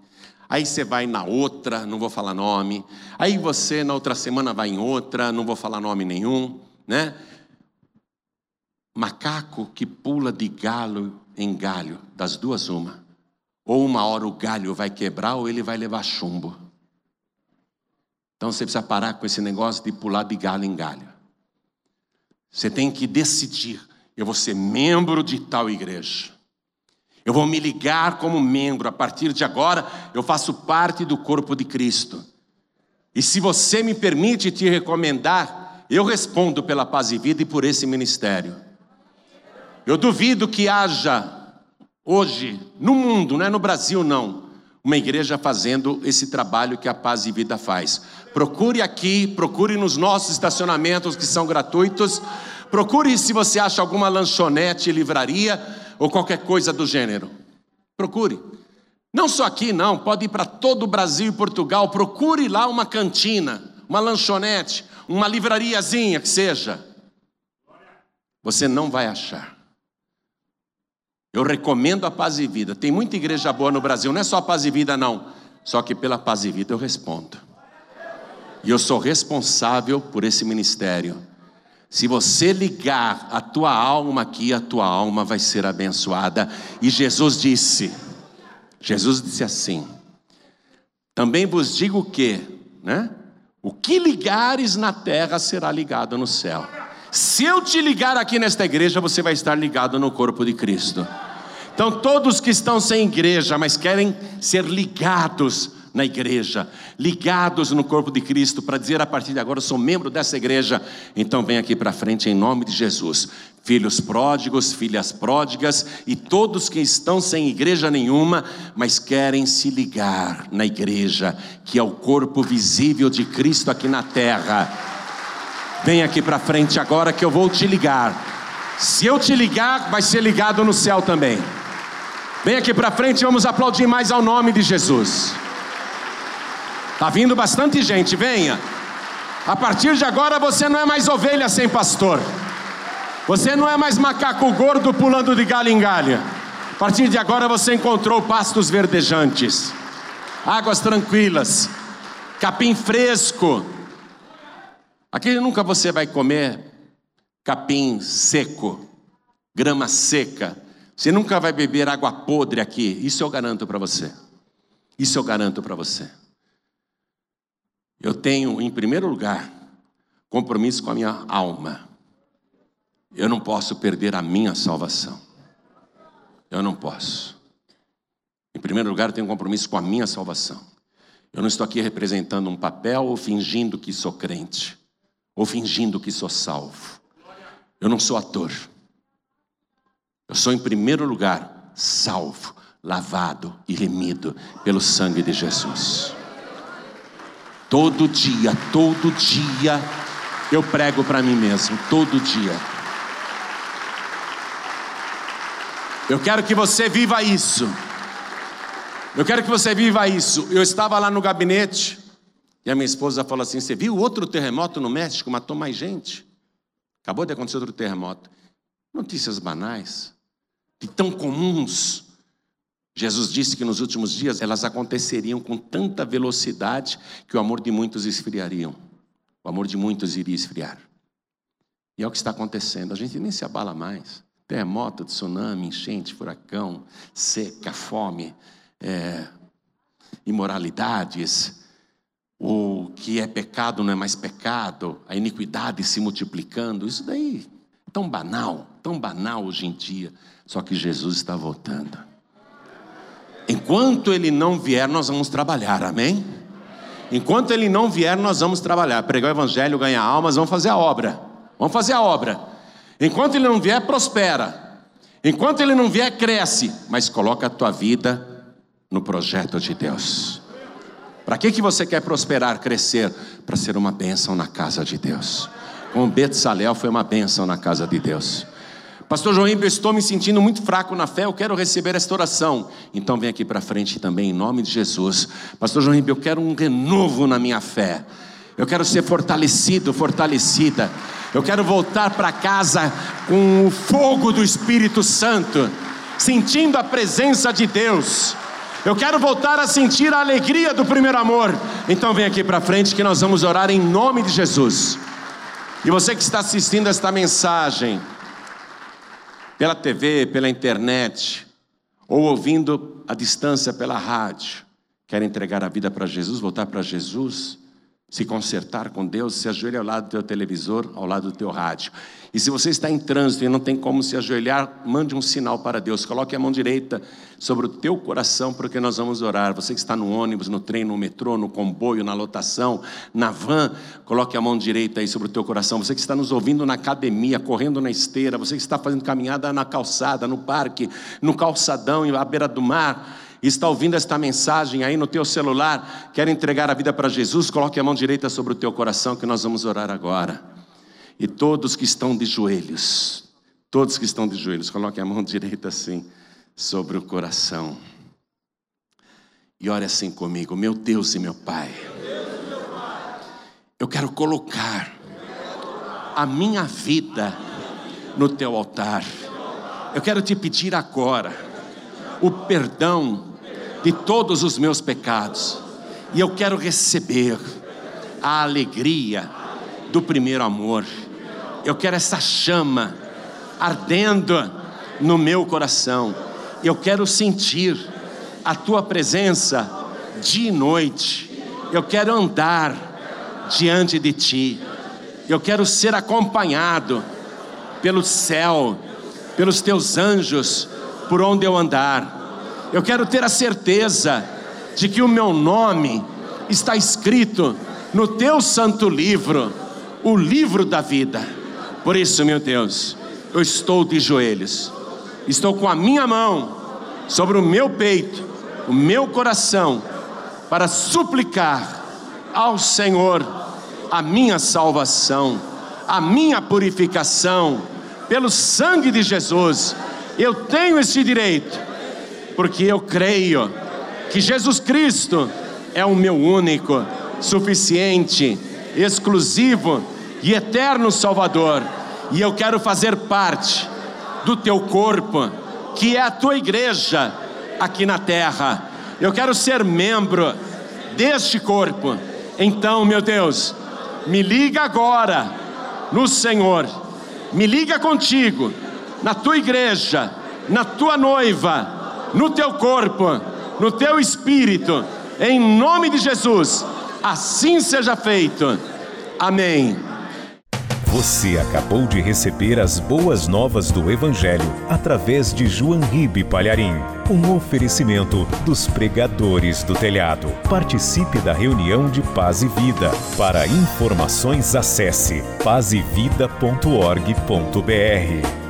Aí você vai na outra, não vou falar nome. Aí você na outra semana vai em outra, não vou falar nome nenhum, né? Macaco que pula de galho em galho, das duas uma. Ou uma hora o galho vai quebrar ou ele vai levar chumbo. Então você precisa parar com esse negócio de pular de galho em galho. Você tem que decidir: eu vou ser membro de tal igreja. Eu vou me ligar como membro. A partir de agora, eu faço parte do corpo de Cristo. E se você me permite te recomendar, eu respondo pela paz e vida e por esse ministério. Eu duvido que haja hoje no mundo, não é no Brasil não, uma igreja fazendo esse trabalho que a Paz e Vida faz. Procure aqui, procure nos nossos estacionamentos que são gratuitos. Procure se você acha alguma lanchonete, livraria ou qualquer coisa do gênero. Procure. Não só aqui, não, pode ir para todo o Brasil e Portugal. Procure lá uma cantina, uma lanchonete, uma livrariazinha que seja. Você não vai achar. Eu recomendo a paz e vida. Tem muita igreja boa no Brasil, não é só a paz e vida, não. Só que pela paz e vida eu respondo. E eu sou responsável por esse ministério. Se você ligar a tua alma aqui, a tua alma vai ser abençoada. E Jesus disse: Jesus disse assim: Também vos digo que, né? O que ligares na terra será ligado no céu. Se eu te ligar aqui nesta igreja, você vai estar ligado no corpo de Cristo. Então, todos que estão sem igreja, mas querem ser ligados na igreja, ligados no corpo de Cristo, para dizer a partir de agora eu sou membro dessa igreja, então vem aqui para frente em nome de Jesus. Filhos pródigos, filhas pródigas e todos que estão sem igreja nenhuma, mas querem se ligar na igreja, que é o corpo visível de Cristo aqui na terra Vem aqui para frente agora que eu vou te ligar. Se eu te ligar, vai ser ligado no céu também. Vem aqui para frente, vamos aplaudir mais ao nome de Jesus. Tá vindo bastante gente, venha. A partir de agora você não é mais ovelha sem pastor. Você não é mais macaco gordo pulando de galho em galho. A partir de agora você encontrou pastos verdejantes, águas tranquilas, capim fresco, Aqui nunca você vai comer capim seco, grama seca. Você nunca vai beber água podre aqui. Isso eu garanto para você. Isso eu garanto para você. Eu tenho, em primeiro lugar, compromisso com a minha alma. Eu não posso perder a minha salvação. Eu não posso. Em primeiro lugar, eu tenho compromisso com a minha salvação. Eu não estou aqui representando um papel ou fingindo que sou crente ou fingindo que sou salvo. Eu não sou ator. Eu sou, em primeiro lugar, salvo, lavado e remido pelo sangue de Jesus. Todo dia, todo dia, eu prego para mim mesmo, todo dia. Eu quero que você viva isso. Eu quero que você viva isso. Eu estava lá no gabinete, e a minha esposa falou assim: Você viu outro terremoto no México? Matou mais gente. Acabou de acontecer outro terremoto. Notícias banais, e tão comuns. Jesus disse que nos últimos dias elas aconteceriam com tanta velocidade que o amor de muitos esfriariam. O amor de muitos iria esfriar. E é o que está acontecendo. A gente nem se abala mais. Terremoto, tsunami, enchente, furacão, seca, fome, é, imoralidades o que é pecado não é mais pecado, a iniquidade se multiplicando, isso daí é tão banal, tão banal hoje em dia, só que Jesus está voltando. Enquanto ele não vier, nós vamos trabalhar, amém? Enquanto ele não vier, nós vamos trabalhar, pregar o evangelho, ganhar almas, vamos fazer a obra. Vamos fazer a obra. Enquanto ele não vier, prospera. Enquanto ele não vier, cresce, mas coloca a tua vida no projeto de Deus. Para que, que você quer prosperar, crescer? Para ser uma bênção na casa de Deus. Como Betsalel foi uma bênção na casa de Deus. Pastor João, eu estou me sentindo muito fraco na fé, eu quero receber esta oração. Então vem aqui para frente também, em nome de Jesus. Pastor João, eu quero um renovo na minha fé. Eu quero ser fortalecido, fortalecida. Eu quero voltar para casa com o fogo do Espírito Santo, sentindo a presença de Deus. Eu quero voltar a sentir a alegria do primeiro amor. Então vem aqui para frente que nós vamos orar em nome de Jesus. E você que está assistindo esta mensagem pela TV, pela internet, ou ouvindo à distância pela rádio, quer entregar a vida para Jesus, voltar para Jesus, se consertar com Deus, se ajoelha ao lado do teu televisor, ao lado do teu rádio. E se você está em trânsito e não tem como se ajoelhar, mande um sinal para Deus. Coloque a mão direita sobre o teu coração, porque nós vamos orar. Você que está no ônibus, no trem, no metrô, no comboio, na lotação, na van, coloque a mão direita aí sobre o teu coração. Você que está nos ouvindo na academia, correndo na esteira, você que está fazendo caminhada na calçada, no parque, no calçadão, à beira do mar está ouvindo esta mensagem aí no teu celular, quer entregar a vida para Jesus, coloque a mão direita sobre o teu coração que nós vamos orar agora. E todos que estão de joelhos, todos que estão de joelhos, coloque a mão direita assim sobre o coração. E ore assim comigo, meu Deus e meu Pai. Eu quero colocar a minha vida no teu altar. Eu quero te pedir agora o perdão de todos os meus pecados. E eu quero receber a alegria do primeiro amor. Eu quero essa chama ardendo no meu coração. Eu quero sentir a tua presença dia e noite. Eu quero andar diante de ti. Eu quero ser acompanhado pelo céu, pelos teus anjos, por onde eu andar. Eu quero ter a certeza de que o meu nome está escrito no teu santo livro, o livro da vida. Por isso, meu Deus, eu estou de joelhos, estou com a minha mão sobre o meu peito, o meu coração, para suplicar ao Senhor a minha salvação, a minha purificação, pelo sangue de Jesus. Eu tenho esse direito porque eu creio que Jesus Cristo é o meu único, suficiente, exclusivo e eterno Salvador, e eu quero fazer parte do teu corpo, que é a tua igreja aqui na terra. Eu quero ser membro deste corpo. Então, meu Deus, me liga agora no Senhor, me liga contigo, na tua igreja, na tua noiva no teu corpo, no teu espírito, em nome de Jesus. Assim seja feito. Amém. Você acabou de receber as boas novas do Evangelho através de João Ribe Palharim, um oferecimento dos pregadores do telhado. Participe da reunião de Paz e Vida. Para informações, acesse pazevida.org.br.